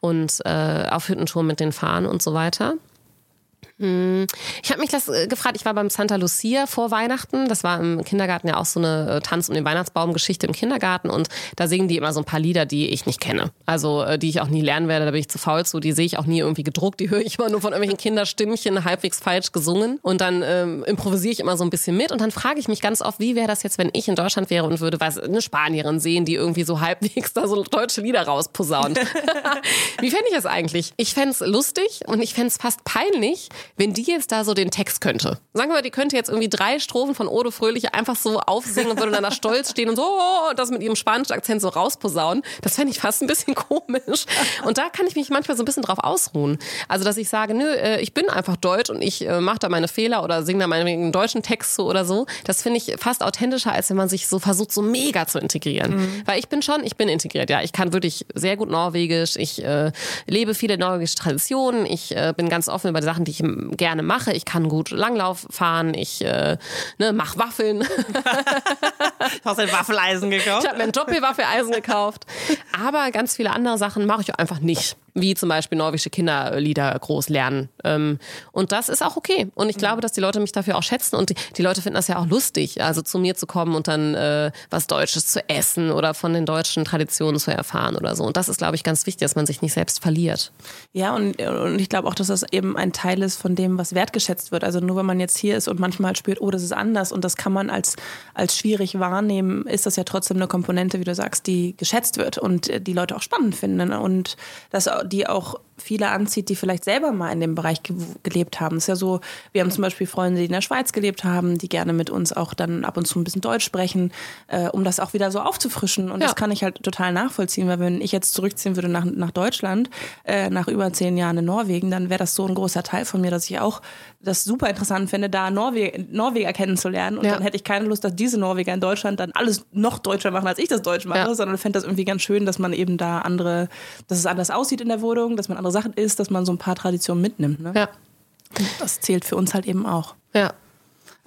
und äh, auf Hüttentour mit denen fahren und so weiter. Ich habe mich das äh, gefragt, ich war beim Santa Lucia vor Weihnachten. Das war im Kindergarten ja auch so eine äh, Tanz um den Weihnachtsbaum Geschichte im Kindergarten und da singen die immer so ein paar Lieder, die ich nicht kenne. Also äh, die ich auch nie lernen werde, da bin ich zu faul zu. Die sehe ich auch nie irgendwie gedruckt, die höre ich immer nur von irgendwelchen Kinderstimmchen halbwegs falsch gesungen und dann ähm, improvisiere ich immer so ein bisschen mit und dann frage ich mich ganz oft, wie wäre das jetzt, wenn ich in Deutschland wäre und würde was eine Spanierin sehen, die irgendwie so halbwegs da so deutsche Lieder rausposaunt. Wie fände ich das eigentlich? Ich fände es lustig und ich fände es fast peinlich, wenn die jetzt da so den Text könnte. Sagen wir mal, die könnte jetzt irgendwie drei Strophen von Ode Fröhliche einfach so aufsingen und würde dann da stolz stehen und so oh, das mit ihrem spanischen Akzent so rausposaunen. Das fände ich fast ein bisschen komisch. Und da kann ich mich manchmal so ein bisschen drauf ausruhen. Also, dass ich sage, nö, äh, ich bin einfach deutsch und ich äh, mache da meine Fehler oder singe da meinetwegen einen deutschen Text so oder so. Das finde ich fast authentischer, als wenn man sich so versucht, so mega zu integrieren. Weil ich bin schon, ich bin integriert, ja. Ich kann wirklich sehr gut Norwegisch. Ich äh, lebe viele norwegische Traditionen. Ich äh, bin ganz offen über die Sachen, die ich ähm, gerne mache. Ich kann gut Langlauf fahren. Ich äh, ne, mache Waffeln. Du hast ein Waffeleisen gekauft. Ich habe mir ein Doppelwaffeleisen gekauft. Aber ganz viele andere Sachen mache ich einfach nicht. Wie zum Beispiel norwegische Kinderlieder groß lernen. Ähm, und das ist auch okay. Und ich glaube, dass die Leute mich dafür auch schätzen. Und die, Leute finden das ja auch lustig, also zu mir zu kommen und dann äh, was Deutsches zu essen oder von den deutschen Traditionen zu erfahren oder so. Und das ist, glaube ich, ganz wichtig, dass man sich nicht selbst verliert. Ja, und, und ich glaube auch, dass das eben ein Teil ist von dem, was wertgeschätzt wird. Also nur wenn man jetzt hier ist und manchmal spürt, oh, das ist anders und das kann man als, als schwierig wahrnehmen, ist das ja trotzdem eine Komponente, wie du sagst, die geschätzt wird und die Leute auch spannend finden und dass die auch viele anzieht, die vielleicht selber mal in dem Bereich ge gelebt haben. Es ist ja so, wir haben zum Beispiel Freunde, die in der Schweiz gelebt haben, die gerne mit uns auch dann ab und zu ein bisschen Deutsch sprechen, äh, um das auch wieder so aufzufrischen. Und ja. das kann ich halt total nachvollziehen, weil wenn ich jetzt zurückziehen würde nach, nach Deutschland, äh, nach über zehn Jahren in Norwegen, dann wäre das so ein großer Teil von mir, dass ich auch das super interessant finde, da Norwe Norweger kennenzulernen. Und ja. dann hätte ich keine Lust, dass diese Norweger in Deutschland dann alles noch deutscher machen, als ich das Deutsch mache, ja. sondern fände das irgendwie ganz schön, dass man eben da andere, dass es anders aussieht in der Wohnung, dass man andere Sachen isst, dass man so ein paar Traditionen mitnimmt. Ne? Ja. Das zählt für uns halt eben auch. Ja.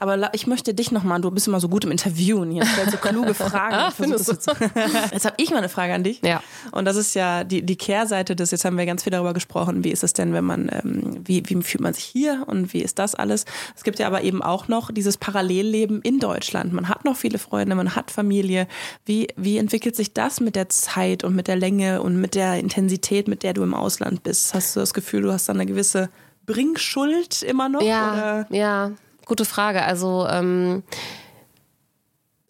Aber ich möchte dich nochmal, du bist immer so gut im Interviewen hier, stellst so kluge Fragen. ah, findest du? Jetzt habe ich mal eine Frage an dich. Ja. Und das ist ja die, die Kehrseite des, jetzt haben wir ganz viel darüber gesprochen, wie ist es denn, wenn man, ähm, wie, wie fühlt man sich hier und wie ist das alles? Es gibt ja aber eben auch noch dieses Parallelleben in Deutschland. Man hat noch viele Freunde, man hat Familie. Wie, wie entwickelt sich das mit der Zeit und mit der Länge und mit der Intensität, mit der du im Ausland bist? Hast du das Gefühl, du hast da eine gewisse Bringschuld immer noch? Ja, oder? ja gute Frage. Also ähm,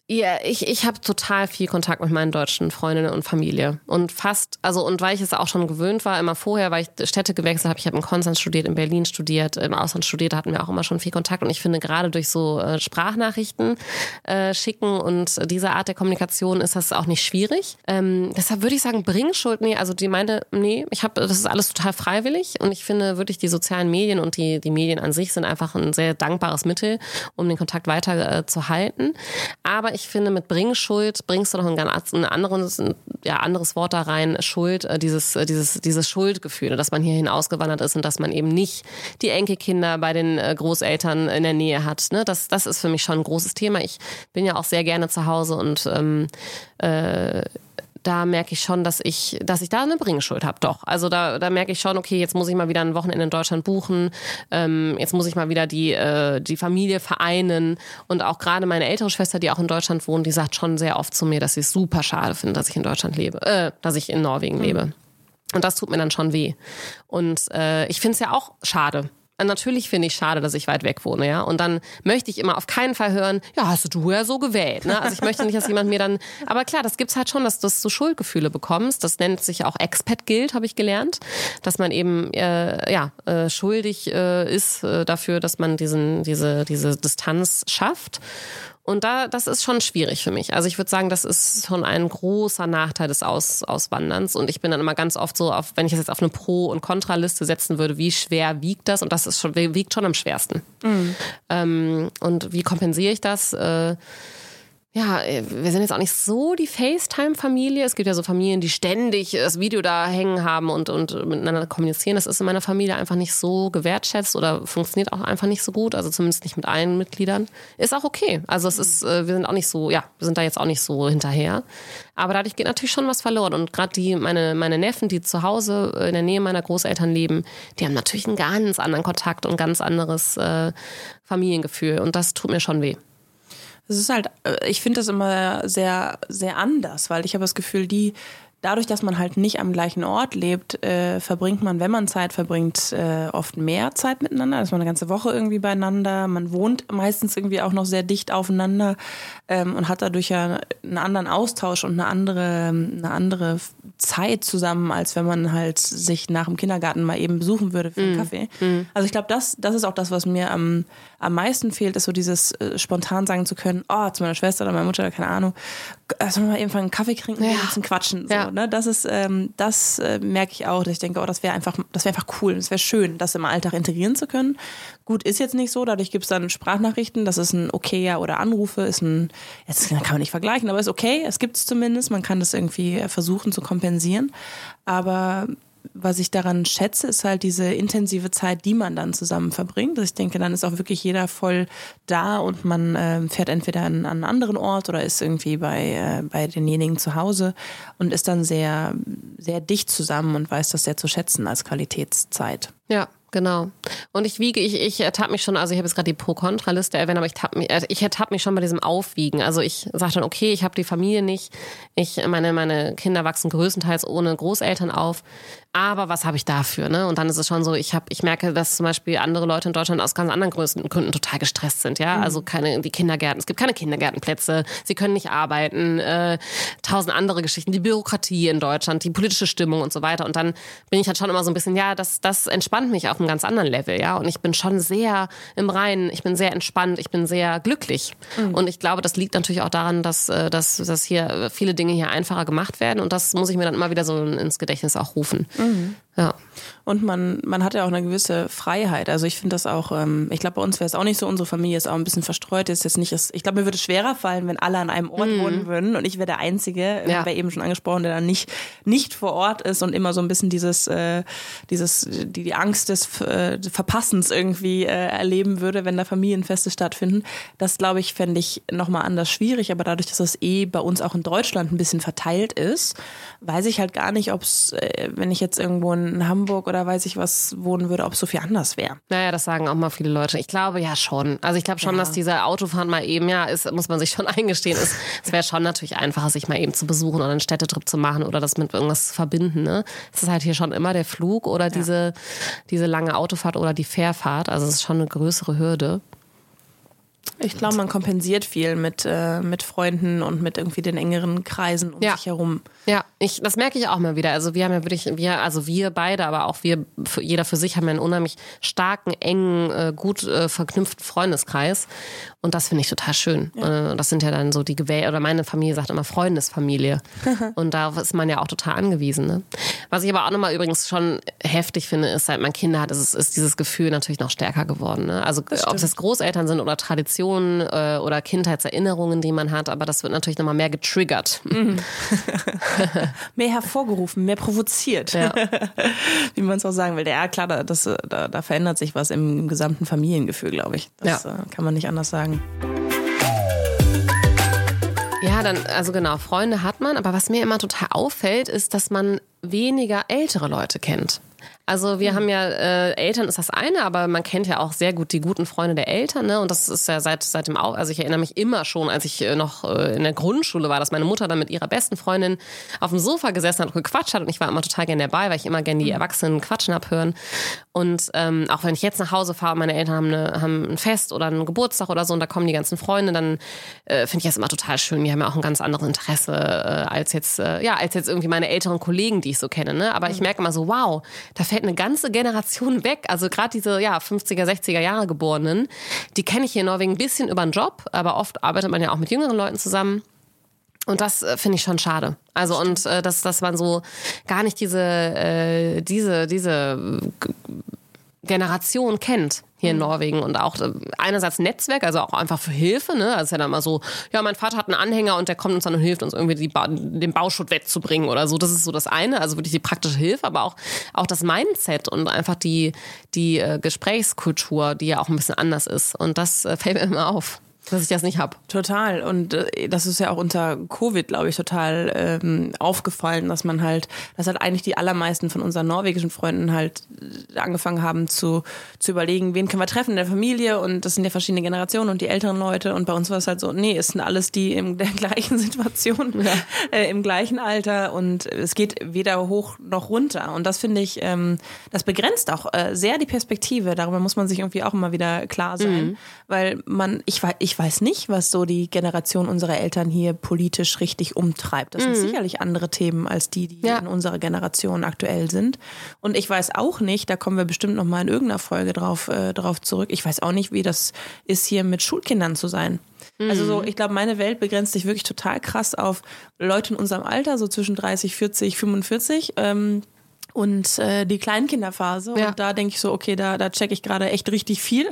ja, ich, ich habe total viel Kontakt mit meinen deutschen Freundinnen und Familie. Und fast, also und weil ich es auch schon gewöhnt war, immer vorher, weil ich Städte gewechselt habe, ich habe in Konstanz studiert, in Berlin studiert, im Ausland studiert, hatten wir auch immer schon viel Kontakt. Und ich finde, gerade durch so äh, Sprachnachrichten äh, schicken und diese Art der Kommunikation ist das auch nicht schwierig. Ähm, deshalb würde ich sagen, Bringschuld, nee, also die meinte, nee, ich habe, das ist alles total freiwillig. Und ich finde wirklich, die sozialen Medien und die, die Medien an sich sind einfach ein sehr dankbares Mittel, um den Kontakt weiter äh, zu halten. Aber ich ich finde, mit Bringschuld bringst du noch ein ganz ein anderes, ein, ja, anderes Wort da rein, Schuld, äh, dieses, äh, dieses, dieses Schuldgefühl, dass man hierhin ausgewandert ist und dass man eben nicht die Enkelkinder bei den äh, Großeltern in der Nähe hat. Ne? Das, das ist für mich schon ein großes Thema. Ich bin ja auch sehr gerne zu Hause und ähm, äh, da merke ich schon, dass ich, dass ich da eine Bringschuld habe. Doch. Also da, da merke ich schon, okay, jetzt muss ich mal wieder ein Wochenende in Deutschland buchen. Ähm, jetzt muss ich mal wieder die, äh, die Familie vereinen. Und auch gerade meine ältere Schwester, die auch in Deutschland wohnt, die sagt schon sehr oft zu mir, dass sie es super schade findet, dass ich in Deutschland lebe, äh, dass ich in Norwegen mhm. lebe. Und das tut mir dann schon weh. Und äh, ich finde es ja auch schade natürlich finde ich schade, dass ich weit weg wohne, ja. Und dann möchte ich immer auf keinen Fall hören, ja, hast du ja so gewählt. Ne? Also ich möchte nicht, dass jemand mir dann. Aber klar, das gibt's halt schon, dass du so Schuldgefühle bekommst. Das nennt sich auch Expat-Guild, habe ich gelernt, dass man eben äh, ja äh, schuldig äh, ist äh, dafür, dass man diesen diese diese Distanz schafft. Und da, das ist schon schwierig für mich. Also ich würde sagen, das ist schon ein großer Nachteil des Aus, Auswanderns. Und ich bin dann immer ganz oft so, auf, wenn ich es jetzt auf eine Pro- und Kontraliste setzen würde, wie schwer wiegt das? Und das ist schon, wiegt schon am schwersten. Mhm. Ähm, und wie kompensiere ich das? Äh, ja, äh, wir sind jetzt auch nicht so die FaceTime-Familie. Es gibt ja so Familien, die ständig das Video da hängen haben und, und miteinander kommunizieren. Das ist in meiner Familie einfach nicht so gewertschätzt oder funktioniert auch einfach nicht so gut. Also zumindest nicht mit allen Mitgliedern. Ist auch okay. Also es ist, äh, wir sind auch nicht so, ja, wir sind da jetzt auch nicht so hinterher. Aber dadurch geht natürlich schon was verloren. Und gerade die, meine, meine Neffen, die zu Hause in der Nähe meiner Großeltern leben, die haben natürlich einen ganz anderen Kontakt und ganz anderes äh, Familiengefühl. Und das tut mir schon weh. Es ist halt, äh, ich finde das immer sehr, sehr anders, weil ich habe das Gefühl, die dadurch, dass man halt nicht am gleichen Ort lebt, äh, verbringt man, wenn man Zeit verbringt, äh, oft mehr Zeit miteinander. Da ist man eine ganze Woche irgendwie beieinander. Man wohnt meistens irgendwie auch noch sehr dicht aufeinander ähm, und hat dadurch ja einen anderen Austausch und eine andere, eine andere Zeit zusammen, als wenn man halt sich nach dem Kindergarten mal eben besuchen würde für einen mm. Kaffee. Mm. Also ich glaube, das, das ist auch das, was mir am, am meisten fehlt, ist so dieses äh, spontan sagen zu können, oh, zu meiner Schwester oder meiner Mutter, keine Ahnung, also mal eben einen Kaffee trinken ja. und ein bisschen quatschen. So, ja. ne? Das ist, ähm, das äh, merke ich auch, dass ich denke, oh, das wäre einfach, das wäre einfach cool, das wäre schön, das im Alltag integrieren zu können. Gut, ist jetzt nicht so, dadurch gibt es dann Sprachnachrichten, das ist ein Okayer oder Anrufe, ist ein, jetzt kann man nicht vergleichen, aber ist okay, es gibt es zumindest, man kann das irgendwie versuchen zu kompensieren. Aber was ich daran schätze, ist halt diese intensive Zeit, die man dann zusammen verbringt. Also ich denke, dann ist auch wirklich jeder voll da und man äh, fährt entweder an, an, einen anderen Ort oder ist irgendwie bei, äh, bei denjenigen zu Hause und ist dann sehr, sehr dicht zusammen und weiß das sehr zu schätzen als Qualitätszeit. Ja, genau. Und ich wiege, ich, ich ertappe mich schon, also ich habe jetzt gerade die Pro-Kontra-Liste erwähnt, aber ich, äh, ich ertappe mich schon bei diesem Aufwiegen. Also ich sage dann, okay, ich habe die Familie nicht, ich, meine, meine Kinder wachsen größtenteils ohne Großeltern auf aber was habe ich dafür? Ne? Und dann ist es schon so, ich habe, ich merke, dass zum Beispiel andere Leute in Deutschland aus ganz anderen Gründen total gestresst sind. Ja, mhm. also keine die Kindergärten, es gibt keine Kindergärtenplätze, sie können nicht arbeiten, äh, tausend andere Geschichten, die Bürokratie in Deutschland, die politische Stimmung und so weiter. Und dann bin ich halt schon immer so ein bisschen, ja, das das entspannt mich auf einem ganz anderen Level, ja. Und ich bin schon sehr im Reinen, ich bin sehr entspannt, ich bin sehr glücklich. Mhm. Und ich glaube, das liegt natürlich auch daran, dass äh, dass dass hier viele Dinge hier einfacher gemacht werden. Und das muss ich mir dann immer wieder so ins Gedächtnis auch rufen. Mhm. Mm. Ja. Und man, man hat ja auch eine gewisse Freiheit. Also ich finde das auch, ähm, ich glaube, bei uns wäre es auch nicht so, unsere Familie ist auch ein bisschen verstreut. Ist jetzt nicht, ich glaube, mir würde es schwerer fallen, wenn alle an einem Ort mhm. wohnen würden und ich wäre der Einzige, ja. wer eben schon angesprochen, der dann nicht, nicht vor Ort ist und immer so ein bisschen dieses, äh, dieses, die, die Angst des äh, Verpassens irgendwie äh, erleben würde, wenn da Familienfeste stattfinden. Das, glaube ich, fände ich nochmal anders schwierig, aber dadurch, dass das eh bei uns auch in Deutschland ein bisschen verteilt ist, weiß ich halt gar nicht, ob es, äh, wenn ich jetzt irgendwo in Hamburg oder weiß ich was wohnen würde, ob es so viel anders wäre. Naja, das sagen auch mal viele Leute. Ich glaube ja schon. Also ich glaube schon, ja. dass diese Autofahren mal eben, ja, ist, muss man sich schon eingestehen, ist, es wäre schon natürlich einfacher, sich mal eben zu besuchen oder einen Städtetrip zu machen oder das mit irgendwas zu verbinden. Ne? Es ist halt hier schon immer der Flug oder diese, ja. diese lange Autofahrt oder die Fährfahrt. Also es ist schon eine größere Hürde. Ich glaube, man kompensiert viel mit, äh, mit Freunden und mit irgendwie den engeren Kreisen um ja. sich herum. Ja, ich, das merke ich auch mal wieder. Also wir haben ja wirklich, wir, also wir beide, aber auch wir, jeder für sich haben ja einen unheimlich starken, engen, äh, gut äh, verknüpften Freundeskreis. Und das finde ich total schön. Ja. Äh, das sind ja dann so die Gewähl, oder meine Familie sagt immer Freundesfamilie. und darauf ist man ja auch total angewiesen. Ne? Was ich aber auch nochmal übrigens schon heftig finde, ist, seit man Kinder hat, ist, ist dieses Gefühl natürlich noch stärker geworden. Ne? Also ob es Großeltern sind oder Traditionen äh, oder Kindheitserinnerungen, die man hat, aber das wird natürlich nochmal mehr getriggert. Mhm. mehr hervorgerufen, mehr provoziert. Ja. Wie man es auch sagen will. Ja, klar, das, da, da verändert sich was im, im gesamten Familiengefühl, glaube ich. Das ja. Äh, kann man nicht anders sagen. Ja, dann, also genau, Freunde hat man, aber was mir immer total auffällt, ist, dass man weniger ältere Leute kennt. Also wir mhm. haben ja, äh, Eltern ist das eine, aber man kennt ja auch sehr gut die guten Freunde der Eltern, ne? Und das ist ja seit, seit dem, Au also ich erinnere mich immer schon, als ich äh, noch äh, in der Grundschule war, dass meine Mutter dann mit ihrer besten Freundin auf dem Sofa gesessen hat und gequatscht hat und ich war immer total gerne dabei, weil ich immer gerne die mhm. Erwachsenen quatschen abhören. Und ähm, auch wenn ich jetzt nach Hause fahre, meine Eltern haben, eine, haben ein Fest oder einen Geburtstag oder so und da kommen die ganzen Freunde, dann äh, finde ich das immer total schön. Die haben ja auch ein ganz anderes Interesse äh, als jetzt, äh, ja, als jetzt irgendwie meine älteren Kollegen, die ich so kenne. Ne? Aber mhm. ich merke immer so, wow, da fällt eine ganze Generation weg. Also gerade diese ja, 50er, 60er Jahre Geborenen, die kenne ich hier in Norwegen ein bisschen über den Job, aber oft arbeitet man ja auch mit jüngeren Leuten zusammen. Und das äh, finde ich schon schade. Also und äh, dass, dass man so gar nicht diese, äh, diese, diese Generation kennt hier in mhm. Norwegen und auch äh, einerseits Netzwerk, also auch einfach für Hilfe. Ne? Also ist ja dann mal so, ja, mein Vater hat einen Anhänger und der kommt uns dann und hilft uns irgendwie die ba den Bauschutt wegzubringen oder so. Das ist so das eine, also wirklich die praktische Hilfe, aber auch, auch das Mindset und einfach die, die äh, Gesprächskultur, die ja auch ein bisschen anders ist. Und das äh, fällt mir immer auf dass ich das nicht habe. Total. Und äh, das ist ja auch unter Covid, glaube ich, total ähm, aufgefallen, dass man halt, dass halt eigentlich die allermeisten von unseren norwegischen Freunden halt äh, angefangen haben zu, zu überlegen, wen können wir treffen in der Familie und das sind ja verschiedene Generationen und die älteren Leute und bei uns war es halt so, nee, es sind alles die in der gleichen Situation, ja. äh, im gleichen Alter und es geht weder hoch noch runter und das finde ich, ähm, das begrenzt auch äh, sehr die Perspektive, darüber muss man sich irgendwie auch immer wieder klar sein, mhm. weil man, ich, ich ich weiß nicht, was so die Generation unserer Eltern hier politisch richtig umtreibt. Das mhm. sind sicherlich andere Themen als die, die ja. in unserer Generation aktuell sind. Und ich weiß auch nicht, da kommen wir bestimmt noch mal in irgendeiner Folge drauf, äh, drauf zurück. Ich weiß auch nicht, wie das ist, hier mit Schulkindern zu sein. Also so, mhm. ich glaube, meine Welt begrenzt sich wirklich total krass auf Leute in unserem Alter, so zwischen 30, 40, 45. Ähm, und äh, die Kleinkinderphase. Ja. Und da denke ich so, okay, da, da checke ich gerade echt richtig viel.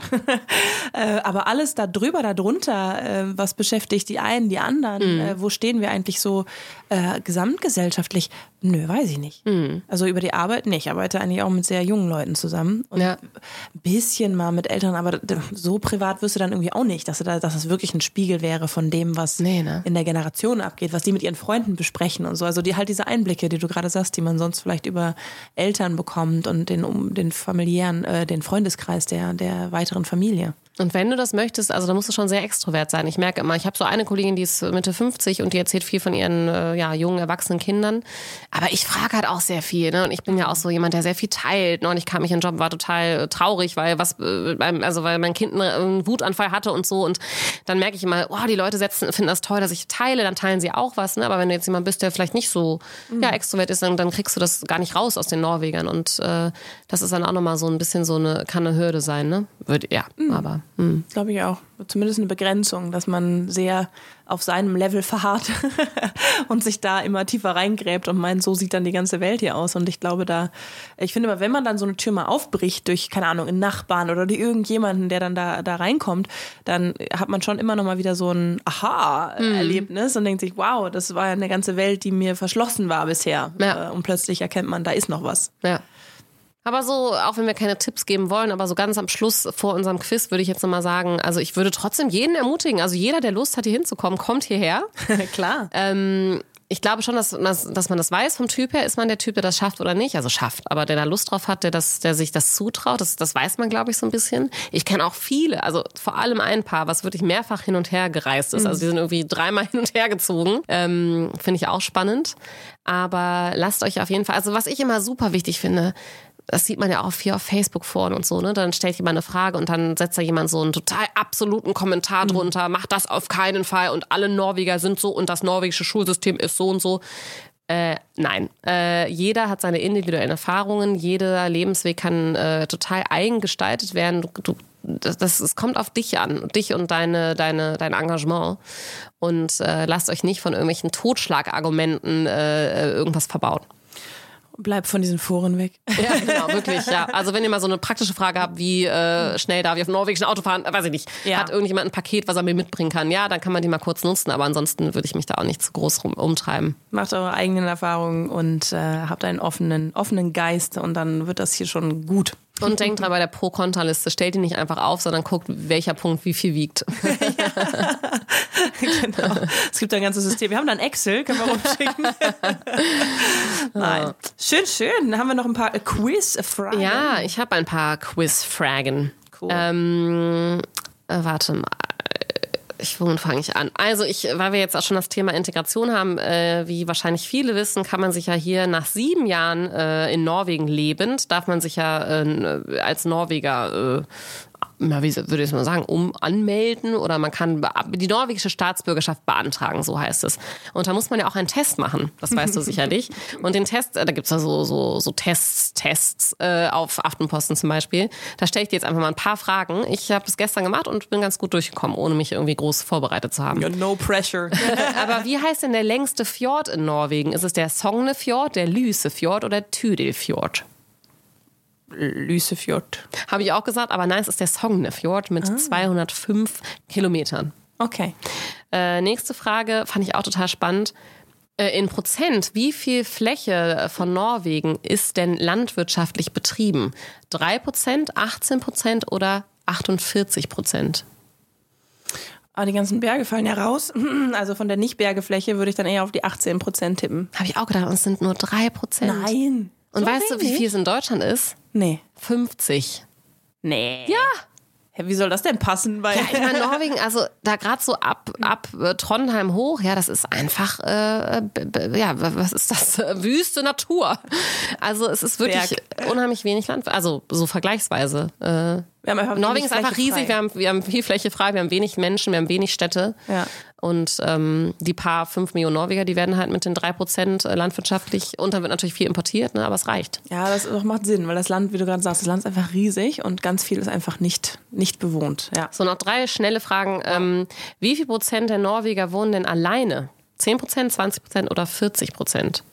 äh, aber alles da drüber, da drunter, äh, was beschäftigt die einen, die anderen? Mhm. Äh, wo stehen wir eigentlich so äh, gesamtgesellschaftlich? Nö, weiß ich nicht. Also über die Arbeit nicht. Ich arbeite eigentlich auch mit sehr jungen Leuten zusammen. Und Ja. ein bisschen mal mit Eltern, aber so privat wirst du dann irgendwie auch nicht, dass, du da, dass es wirklich ein Spiegel wäre von dem, was Nee, ne? in der Generation abgeht, was die mit ihren Freunden besprechen und so. Also die halt diese Einblicke, die du gerade sagst, die man sonst vielleicht über Eltern bekommt und den, um, den familiären, äh, den Freundeskreis der, der weiteren Familie. Und wenn du das möchtest, also da musst du schon sehr extrovert sein. Ich merke immer, ich habe so eine Kollegin, die ist Mitte 50 und die erzählt viel von ihren äh, ja, jungen, erwachsenen Kindern. Aber ich frage halt auch sehr viel. Ne? Und ich bin ja auch so jemand, der sehr viel teilt. Ne? Und ich kam mich in den Job, war total äh, traurig, weil was, äh, also weil mein Kind einen, Wutanfall hatte und so. Und dann merke ich immer, oh, die Leute setzen, finden das toll, dass ich teile, dann teilen sie auch was. Ne? Aber wenn du jetzt jemand bist, der vielleicht nicht so ja, extrovert ist, dann, dann kriegst du das gar nicht raus aus den Norwegern. Und äh, das ist dann auch nochmal so ein bisschen so eine, kann eine Hürde sein, ne? Würde, ja, aber. Hm. Glaube ich auch. Zumindest eine Begrenzung, dass man sehr auf seinem Level verharrt und sich da immer tiefer reingräbt und meint, so sieht dann die ganze Welt hier aus. Und ich glaube, da, ich finde aber, wenn man dann so eine Tür mal aufbricht durch, keine Ahnung, einen Nachbarn oder durch irgendjemanden, der dann da, da reinkommt, dann hat man schon immer noch mal wieder so ein Aha-Erlebnis und denkt sich, wow, das war ja eine ganze Welt, die mir verschlossen war bisher. Ja. Äh, Und plötzlich erkennt man, da ist noch was. Ja. Aber so, auch wenn wir keine Tipps geben wollen, aber so ganz am Schluss vor unserem Quiz würde ich jetzt nochmal sagen, also ich würde trotzdem jeden ermutigen, also jeder, der Lust hat, hier hinzukommen, kommt hierher. Klar. Ähm, ich glaube schon, dass, dass, man das weiß vom Typ her. Ist man der Typ, der das schafft oder nicht? Also schafft, aber der da Lust drauf hat, der, das, der sich das zutraut, das, das weiß man, glaube ich, so ein bisschen. Ich kenne auch viele, also vor allem ein Paar, was wirklich mehrfach hin und her gereist ist. Also die sind irgendwie dreimal hin und her gezogen. Ähm, Finde ich auch spannend. Aber lasst euch auf jeden Fall, also was ich immer super wichtig finde, das sieht man ja auch viel auf Facebook vor und so, ne? Dann stellt jemand eine Frage und dann setzt da jemand so einen total absoluten Kommentar drunter, macht das auf keinen Fall und alle Norweger sind so und das norwegische Schulsystem ist so und so. Äh, nein. Äh, jeder hat seine individuellen Erfahrungen, jeder Lebensweg kann äh, total eigen gestaltet werden. Du, das, das, es kommt auf dich an, dich und deine, deine, dein Engagement. Und äh, lasst euch nicht von irgendwelchen Totschlagargumenten äh, irgendwas verbauen. Bleib von diesen Foren weg. Ja, genau, wirklich, ja. Also wenn ihr mal so eine praktische Frage habt, wie äh, schnell darf ich auf dem norwegischen Auto fahren, weiß ich nicht. Ja. Hat irgendjemand ein Paket, was er mir mitbringen kann? Ja, dann kann man die mal kurz nutzen, aber ansonsten würde ich mich da auch nicht zu groß rum, umtreiben. Macht eure eigenen Erfahrungen und äh, habt einen offenen, offenen Geist und dann wird das hier schon gut. Und denkt dran, bei der Pro-Kontra-Liste stellt die nicht einfach auf, sondern guckt, welcher Punkt wie viel wiegt. genau. Es gibt ein ganzes System. Wir haben dann Excel, können wir rumschicken. Nein. Schön, schön. Dann haben wir noch ein paar Quiz-Fragen. Ja, ich habe ein paar Quiz-Fragen. Cool. Ähm, äh, warte mal. Ich, womit fange ich an? Also ich, weil wir jetzt auch schon das Thema Integration haben, äh, wie wahrscheinlich viele wissen, kann man sich ja hier nach sieben Jahren äh, in Norwegen lebend, darf man sich ja äh, als Norweger äh, na, wie würde ich mal sagen, um anmelden oder man kann die norwegische Staatsbürgerschaft beantragen, so heißt es. Und da muss man ja auch einen Test machen, das weißt du sicherlich. Und den Test, äh, da gibt's ja so, so, so Tests, Tests äh, auf Aftenposten zum Beispiel. Da stelle ich dir jetzt einfach mal ein paar Fragen. Ich habe das gestern gemacht und bin ganz gut durchgekommen, ohne mich irgendwie groß vorbereitet zu haben. Ja, no pressure. Aber wie heißt denn der längste Fjord in Norwegen? Ist es der Sognefjord, der Lysefjord oder Tydilfjord? Lysefjord. Habe ich auch gesagt, aber nein, es ist der Sognefjord mit 205 Kilometern. Okay. Äh, nächste Frage fand ich auch total spannend. Äh, in Prozent, wie viel Fläche von Norwegen ist denn landwirtschaftlich betrieben? 3 Prozent, 18 Prozent oder 48 Prozent? Aber die ganzen Berge fallen ja raus. Also von der Nicht-Bergefläche würde ich dann eher auf die 18 Prozent tippen. Habe ich auch gedacht, und es sind nur 3 Prozent. Nein. Und So weißt du, wie wenig? viel es in Deutschland ist? Nee. 50. Nee. Ja. Hä, Wie soll das denn passen? Weil Ja, ich meine, Norwegen, also da gerade so ab, ab äh, Trondheim hoch, ja, das ist einfach, äh, ja, was ist das? Wüste Natur. Also es ist wirklich unheimlich wenig Land, also so vergleichsweise. Äh, Norwegen wenig ist einfach Fläche riesig, frei. wir haben, wir haben viel Fläche frei, wir haben wenig Menschen, wir haben wenig Städte. Ja. Und ähm, die paar fünf Millionen Norweger, die werden halt mit den drei Prozent landwirtschaftlich, und dann wird natürlich viel importiert, ne, aber es reicht. Ja, das macht Sinn, weil das Land, wie du gerade sagst, das Land ist einfach riesig und ganz viel ist einfach nicht, nicht bewohnt. Ja. So, noch drei schnelle Fragen. Ähm, wie viel Prozent der Norweger wohnen denn alleine? 10 Prozent, 20 Prozent oder 40 Prozent?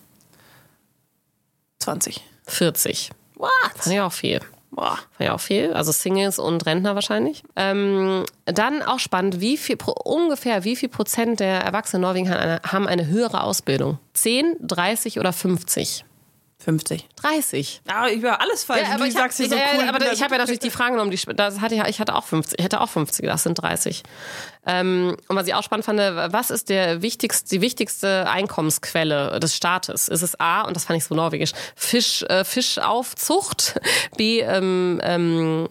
20. 40. What? Fand ich auch viel. Boah. Ja, auch viel. Also Singles und Rentner wahrscheinlich. Ähm, dann auch spannend, wie viel, ungefähr wie viel Prozent der Erwachsenen in Norwegen haben eine, haben eine höhere Ausbildung? 10, 30 oder 50? 50. 30. Ja, ich war alles falsch. Ja, aber du ich habe sagst hier so ja, cool. aber ich hab ja natürlich die Fragen genommen, die, das hatte, ich hatte auch 50, ich hätte auch 50, das sind 30. Ähm, und was ich auch spannend fand, was ist der wichtigste, die wichtigste Einkommensquelle des Staates? Ist es A, und das fand ich so norwegisch, Fisch, äh, Fischaufzucht, B, ähm, ähm,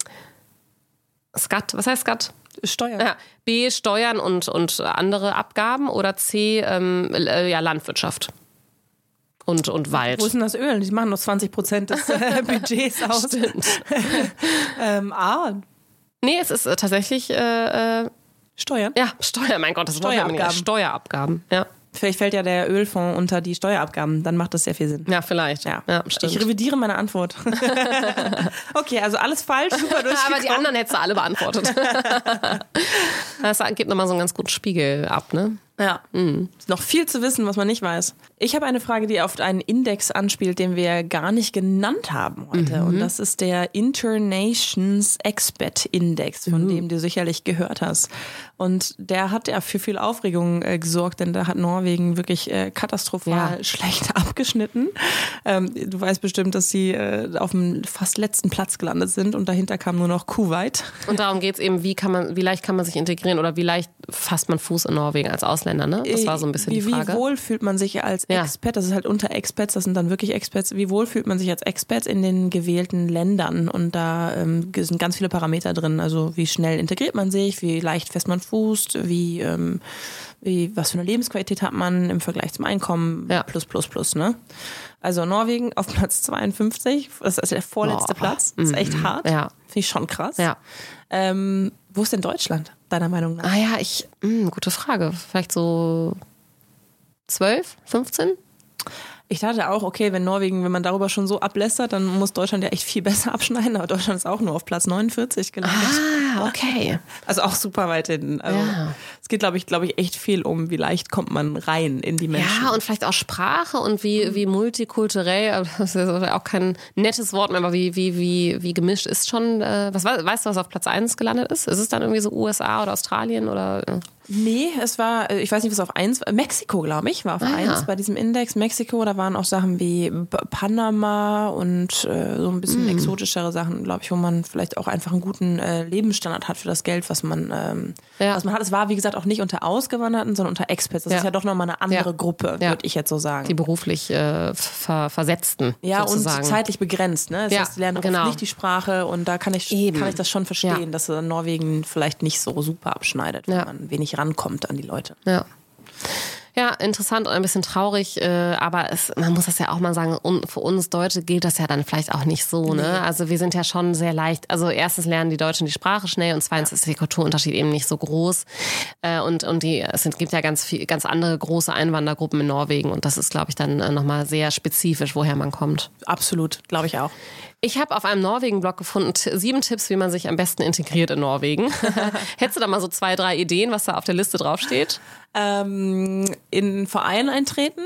Skat, was heißt Skat? Steuer. Ja, B, Steuern und, und andere Abgaben oder C, ähm, äh, ja, Landwirtschaft. Und, und Wald. Wo ist denn das Öl? Die machen nur 20 Prozent des äh, Budgets aus. Stimmt. ähm, A, Nee, es ist äh, tatsächlich, äh, äh, Steuern. ja, Steuer, mein Gott, das. Steuerabgaben. Steuerabgaben, ja. Vielleicht fällt ja der Ölfonds unter die Steuerabgaben. Dann macht das sehr viel Sinn. Ja, vielleicht. Ja, ja stimmt. Ich revidiere meine Antwort. okay, also alles falsch, super Aber die anderen hättest du alle beantwortet. das gibt nochmal so einen ganz guten Spiegel ab, ne? Ja, ist noch viel zu wissen, was man nicht weiß. Ich habe eine Frage, die auf einen Index anspielt, den wir gar nicht genannt haben heute. Und das ist der Internations Expat Index, von dem du sicherlich gehört hast. Und der hat ja für viel Aufregung äh, gesorgt, denn da hat Norwegen wirklich äh, katastrophal Ja. schlecht abgeschnitten. Ähm, du weißt bestimmt, dass sie äh, auf dem fast letzten Platz gelandet sind und dahinter kam nur noch Kuwait. Und darum geht's eben, wie kann man, wie leicht kann man sich integrieren oder wie leicht fasst man Fuß in Norwegen als Ausländer, ne? Das war so ein bisschen wie, die Frage. Wie wohl fühlt man sich als Ja. Expat, das ist halt unter Expats, das sind dann wirklich Expats, wie wohl fühlt man sich als Expats in den gewählten Ländern? Und da ähm, sind ganz viele Parameter drin, also wie schnell integriert man sich, wie leicht fest man fußt, wie, ähm, wie was für eine Lebensqualität hat man im Vergleich zum Einkommen, Ja. plus, plus, plus, ne? Also Norwegen auf Platz 52, das ist der vorletzte Boah. Platz, das ist echt hart. Ja. Finde ich schon krass. Ja. Ähm, wo ist denn Deutschland, deiner Meinung nach? Ah ja, ich, mh, gute Frage. Vielleicht so 12, 15? Ich dachte auch, okay, wenn Norwegen, wenn man darüber schon so ablästert, dann muss Deutschland ja echt viel besser abschneiden, aber Deutschland ist auch nur auf Platz 49 gelandet. Ah, okay. Also auch super weit hinten. Also Ja. Es geht, glaube ich, glaube ich, echt viel um, wie leicht kommt man rein in die Menschen. Ja, und vielleicht auch Sprache und wie, wie multikulturell, das ist auch kein nettes Wort mehr, aber wie, wie, wie, wie gemischt ist schon, äh, was wei- weißt du, was auf Platz 1 gelandet ist? Ist es dann irgendwie so USA oder Australien oder? Nee, es war, äh, ich weiß nicht, was auf eins war. Mexiko, glaube ich, war auf Ah, eins ja. bei diesem Index. Mexiko, da waren auch Sachen wie Panama und äh, so ein bisschen Mm. exotischere Sachen, glaube ich, wo man vielleicht auch einfach einen guten äh, Lebensstandard hat für das Geld, was man, ähm, Ja. was man hat. Es war, wie gesagt, auch nicht unter Ausgewanderten, sondern unter Expats. Das Ja. ist ja doch nochmal eine andere. Gruppe, würde ich jetzt so sagen. Die beruflich äh, ver Versetzten. ja, sozusagen. und zeitlich begrenzt. Ne? Das Ja, heißt, die lernen genau. nicht die Sprache und da kann ich, Eben. kann ich das schon verstehen, dass äh, Norwegen vielleicht nicht so super abschneidet, wenn man wenig rankommt an die Leute. Ja. Ja, interessant und ein bisschen traurig, äh, aber es, man muss das ja auch mal sagen, un, für uns Deutsche gilt das ja dann vielleicht auch nicht so. Ne? Also wir sind ja schon sehr leicht, also erstens lernen die Deutschen die Sprache schnell und zweitens ist der Kulturunterschied eben nicht so groß. Äh, und und die, es sind, gibt ja ganz, viel, ganz andere große Einwandergruppen in Norwegen und das ist, glaube ich, dann äh, nochmal sehr spezifisch, woher man kommt. Absolut, glaube ich auch. Ich habe auf einem Norwegen-Blog gefunden, sieben Tipps, wie man sich am besten integriert in Norwegen. Hättest du da mal so zwei, drei Ideen, was da auf der Liste draufsteht? Ähm, in einen Verein eintreten,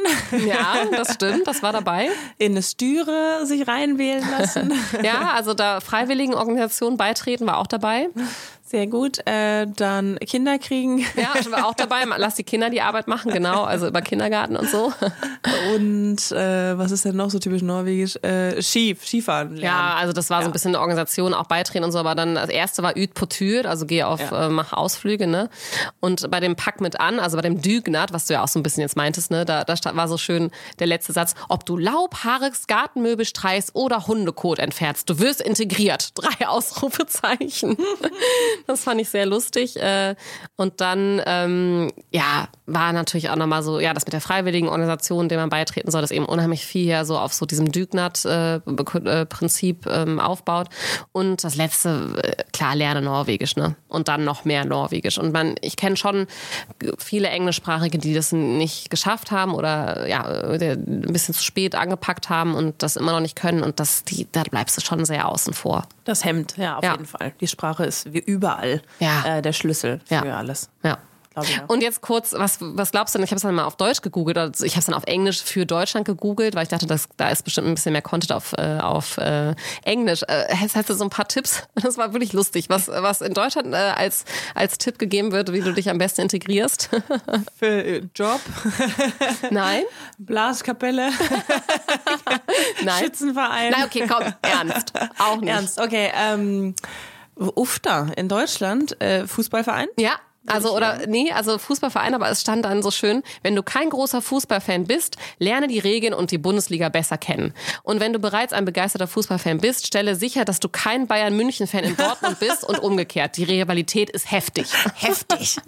Ja, das stimmt, das war dabei. in eine Stüre sich reinwählen lassen. Ja, also da freiwilligen Organisationen beitreten war auch dabei. Sehr gut. Äh, dann Kinder kriegen Ja, ich war auch dabei. Lass die Kinder die Arbeit machen, genau, also über Kindergarten und so. und äh, was ist denn noch so typisch norwegisch? Äh, Ski, Skifahren lernen. Ja, also das war so ein bisschen eine Organisation, auch beitreten und so, aber dann das erste war Üd Potür, also geh auf, Ja. äh, mach Ausflüge, ne? Und bei dem Pack mit an, also bei dem Dügnat, was du ja auch so ein bisschen jetzt meintest, ne, da, da war so schön der letzte Satz, ob du Laub, Haarix, Gartenmöbel streichst oder Hundekot entfernst, du wirst integriert. Drei Ausrufezeichen. Das fand ich sehr lustig. äh, Und dann, ähm, ja, war natürlich auch nochmal so, ja, das mit der freiwilligen Organisation, der man beitreten soll, das eben unheimlich viel ja so auf so diesem Dügnat-Prinzip ähm, aufbaut. Und das letzte, äh, klar, lerne Norwegisch, ne? Und dann noch mehr Norwegisch. Und man, ich kenne schon viele Englischsprachige, die das nicht geschafft haben oder ja, äh, ein bisschen zu spät angepackt haben und das immer noch nicht können. Und das, die, da bleibst du schon sehr außen vor. Das Hemd, ja, auf Ja. jeden Fall. Die Sprache ist wie überall Ja. äh, der Schlüssel für Ja. alles. Ja. Und jetzt kurz, was, was glaubst du denn? Ich habe es dann mal auf Deutsch gegoogelt, also ich habe es dann auf Englisch für Deutschland gegoogelt, weil ich dachte, das, da ist bestimmt ein bisschen mehr Content auf, äh, auf äh, Englisch. Äh, hast, hast du so ein paar Tipps? Das war wirklich lustig, was, was in Deutschland äh, als, als Tipp gegeben wird, wie du dich am besten integrierst. Für äh, Job, Nein? Blaskapelle, Nein. Schützenverein. Nein, okay, komm, ernst. Auch nicht. Ernst, okay. Ähm, UFTA in Deutschland, äh, Fußballverein. Ja. Also oder nee, also Fußballverein, aber es stand dann so schön, wenn du kein großer Fußballfan bist, lerne die Regeln und die Bundesliga besser kennen. Und wenn du bereits ein begeisterter Fußballfan bist, stelle sicher, dass du kein Bayern München Fan in Dortmund bist und umgekehrt. Die Rivalität ist heftig. Heftig.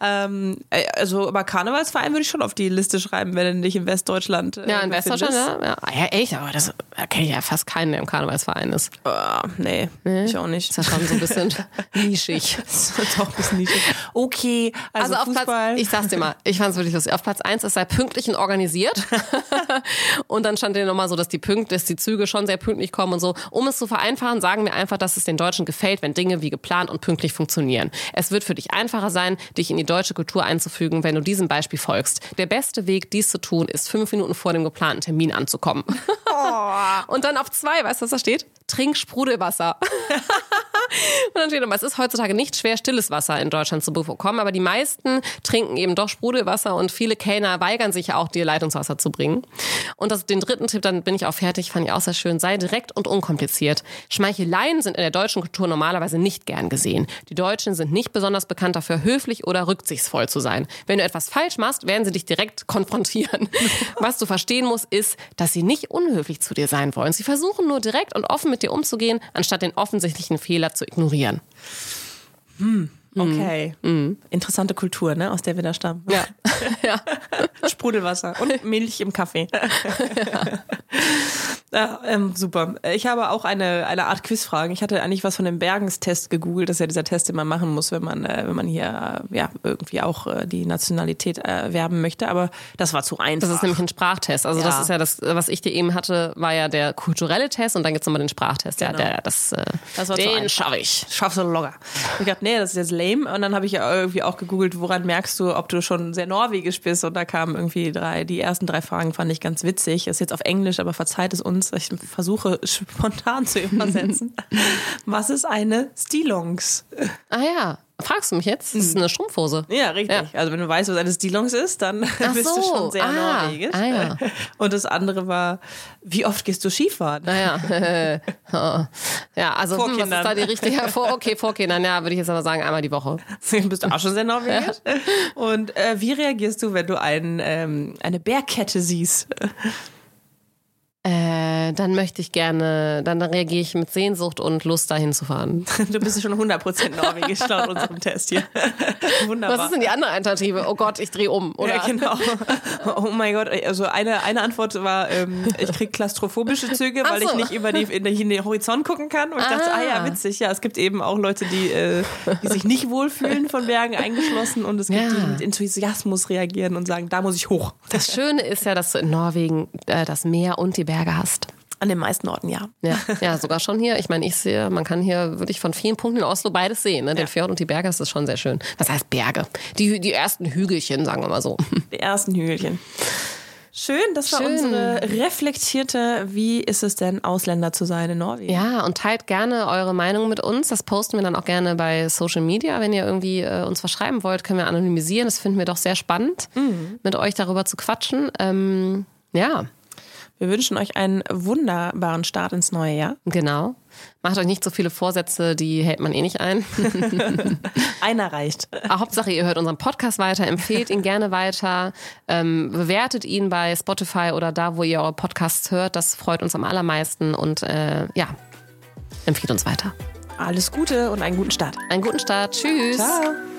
Ähm, äh, also, aber Karnevalsverein würde ich schon auf die Liste schreiben, wenn du dich in Westdeutschland. Äh, Ja, in Westdeutschland, ja. ja. Ja echt, aber das da kenne ich ja fast keinen, der im Karnevalsverein ist. Ah, nee, ich auch nicht. Ist ja schon so ein bisschen nischig. Das ist doch ein bisschen niedrig. Okay, also, Also auf Fußball. Platz, ich sag's dir mal, ich fand's wirklich lustig. Auf Platz eins es sei pünktlich und organisiert. und dann stand dir nochmal so, dass die Pünkt, dass die Züge schon sehr pünktlich kommen und so. Um es zu vereinfachen, sagen wir einfach, dass es den Deutschen gefällt, wenn Dinge wie geplant und pünktlich funktionieren. Es wird für dich einfacher sein, dich in die deutsche Kultur einzufügen, wenn du diesem Beispiel folgst. Der beste Weg, dies zu tun, ist fünf Minuten vor dem geplanten Termin anzukommen. und dann auf zwei, weißt du, was da steht? Trink Sprudelwasser. Und dann steht immer, es ist heutzutage nicht schwer, stilles Wasser in Deutschland zu bekommen, aber die meisten trinken eben doch Sprudelwasser und viele Kellner weigern sich ja auch, dir Leitungswasser zu bringen. Und das, den dritten Tipp, dann bin ich auch fertig, fand ich auch sehr schön, sei direkt und unkompliziert. Schmeicheleien sind in der deutschen Kultur normalerweise nicht gern gesehen. Die Deutschen sind nicht besonders bekannt dafür, höflich oder rücksichtsvoll zu sein. Wenn du etwas falsch machst, werden sie dich direkt konfrontieren. Was du verstehen musst, ist, dass sie nicht unhöflich zu dir sein wollen. Sie versuchen nur direkt und offen mit dir umzugehen, anstatt den offensichtlichen Fehler zu ignorieren. Okay. Interessante Kultur, ne, aus der wir da stammen. Ja. ja. Sprudelwasser und Milch im Kaffee. ja, ähm, super. Ich habe auch eine, eine Art Quizfragen. Ich hatte eigentlich was von dem Bergenstest gegoogelt. Das ist ja dieser Test, den man machen muss, wenn man, äh, wenn man hier äh, ja, irgendwie auch äh, die Nationalität erwerben möchte. Aber das war zu einfach. Das ist nämlich ein Sprachtest. Also das Ja. ist ja das, was ich dir eben hatte, war ja der kulturelle Test und dann gibt's nochmal den Sprachtest. Ja, Genau. der, das, äh, Das war den schaffe ich. Schaffst du locker. Ich dachte, nee, das ist jetzt lame. Und dann habe ich ja irgendwie auch gegoogelt, woran merkst du, ob du schon sehr norwegisch bist. Und da kamen irgendwie drei, die ersten drei Fragen fand ich ganz witzig. Ist jetzt auf Englisch, aber verzeiht es uns. Ich versuche spontan zu übersetzen. Was ist eine Stillongs? Ah ja, fragst du mich jetzt? Das ist eine Strumpfhose. Ja, richtig. Also wenn du weißt, was eine Stillongs ist, dann bist du so. schon sehr Ah. norwegisch. Ah, ja. Und das andere war, wie oft gehst du Skifahren? Naja, ja, also Vor hm, was ist Kindern. da die richtige? Ja, vor, okay, vor Kindern, ja, würde ich jetzt aber sagen, einmal die Woche. bist du auch schon sehr norwegisch. Und äh, wie reagierst du, wenn du ein, ähm, eine Bärkette siehst? Äh, dann möchte ich gerne, dann reagiere ich mit Sehnsucht und Lust, dahin zu fahren. Du bist schon 100% norwegisch laut unserem Test hier. Wunderbar. Was ist denn die andere Alternative? Oh Gott, ich drehe um, oder? ja, genau. Oh mein Gott, also eine, eine Antwort war, ähm, ich krieg klaustrophobische Züge, weil so. ich nicht über die, in, den- in den Horizont gucken kann. Und ich dachte, Ah. ah ja, witzig, ja, es gibt eben auch Leute, die, äh, die sich nicht wohlfühlen von Bergen eingeschlossen und es gibt Ja. die, die mit Enthusiasmus reagieren und sagen, da muss ich hoch. Das Schöne ist ja, dass du in Norwegen äh, das Meer und die Berge hast. An den meisten Orten, ja. Ja, ja, sogar schon hier. Ich meine, ich sehe, man kann hier wirklich von vielen Punkten in Oslo beides sehen. Ne? Den Fjord und die Berge, das ist schon sehr schön. Was heißt Berge? Die, die ersten Hügelchen, sagen wir mal so. Die ersten Hügelchen. Schön, das war Schön. unsere reflektierte, wie ist es denn, Ausländer zu sein in Norwegen? Ja, und teilt gerne eure Meinung mit uns. Das posten wir dann auch gerne bei Social Media. Wenn ihr irgendwie äh, uns was schreiben wollt, können wir anonymisieren. Das finden wir doch sehr spannend, mit euch darüber zu quatschen. Ähm, ja, Wir wünschen euch einen wunderbaren Start ins neue Jahr. genau. Macht euch nicht so viele Vorsätze, die hält man eh nicht ein. Einer reicht. Hauptsache, ihr hört unseren Podcast weiter, empfehlt ihn gerne weiter, ähm, bewertet ihn bei Spotify oder da, wo ihr eure Podcasts hört. Das freut uns am allermeisten und äh, ja, empfiehlt uns weiter. Alles Gute und einen guten Start. Einen guten Start. Tschüss. Ciao.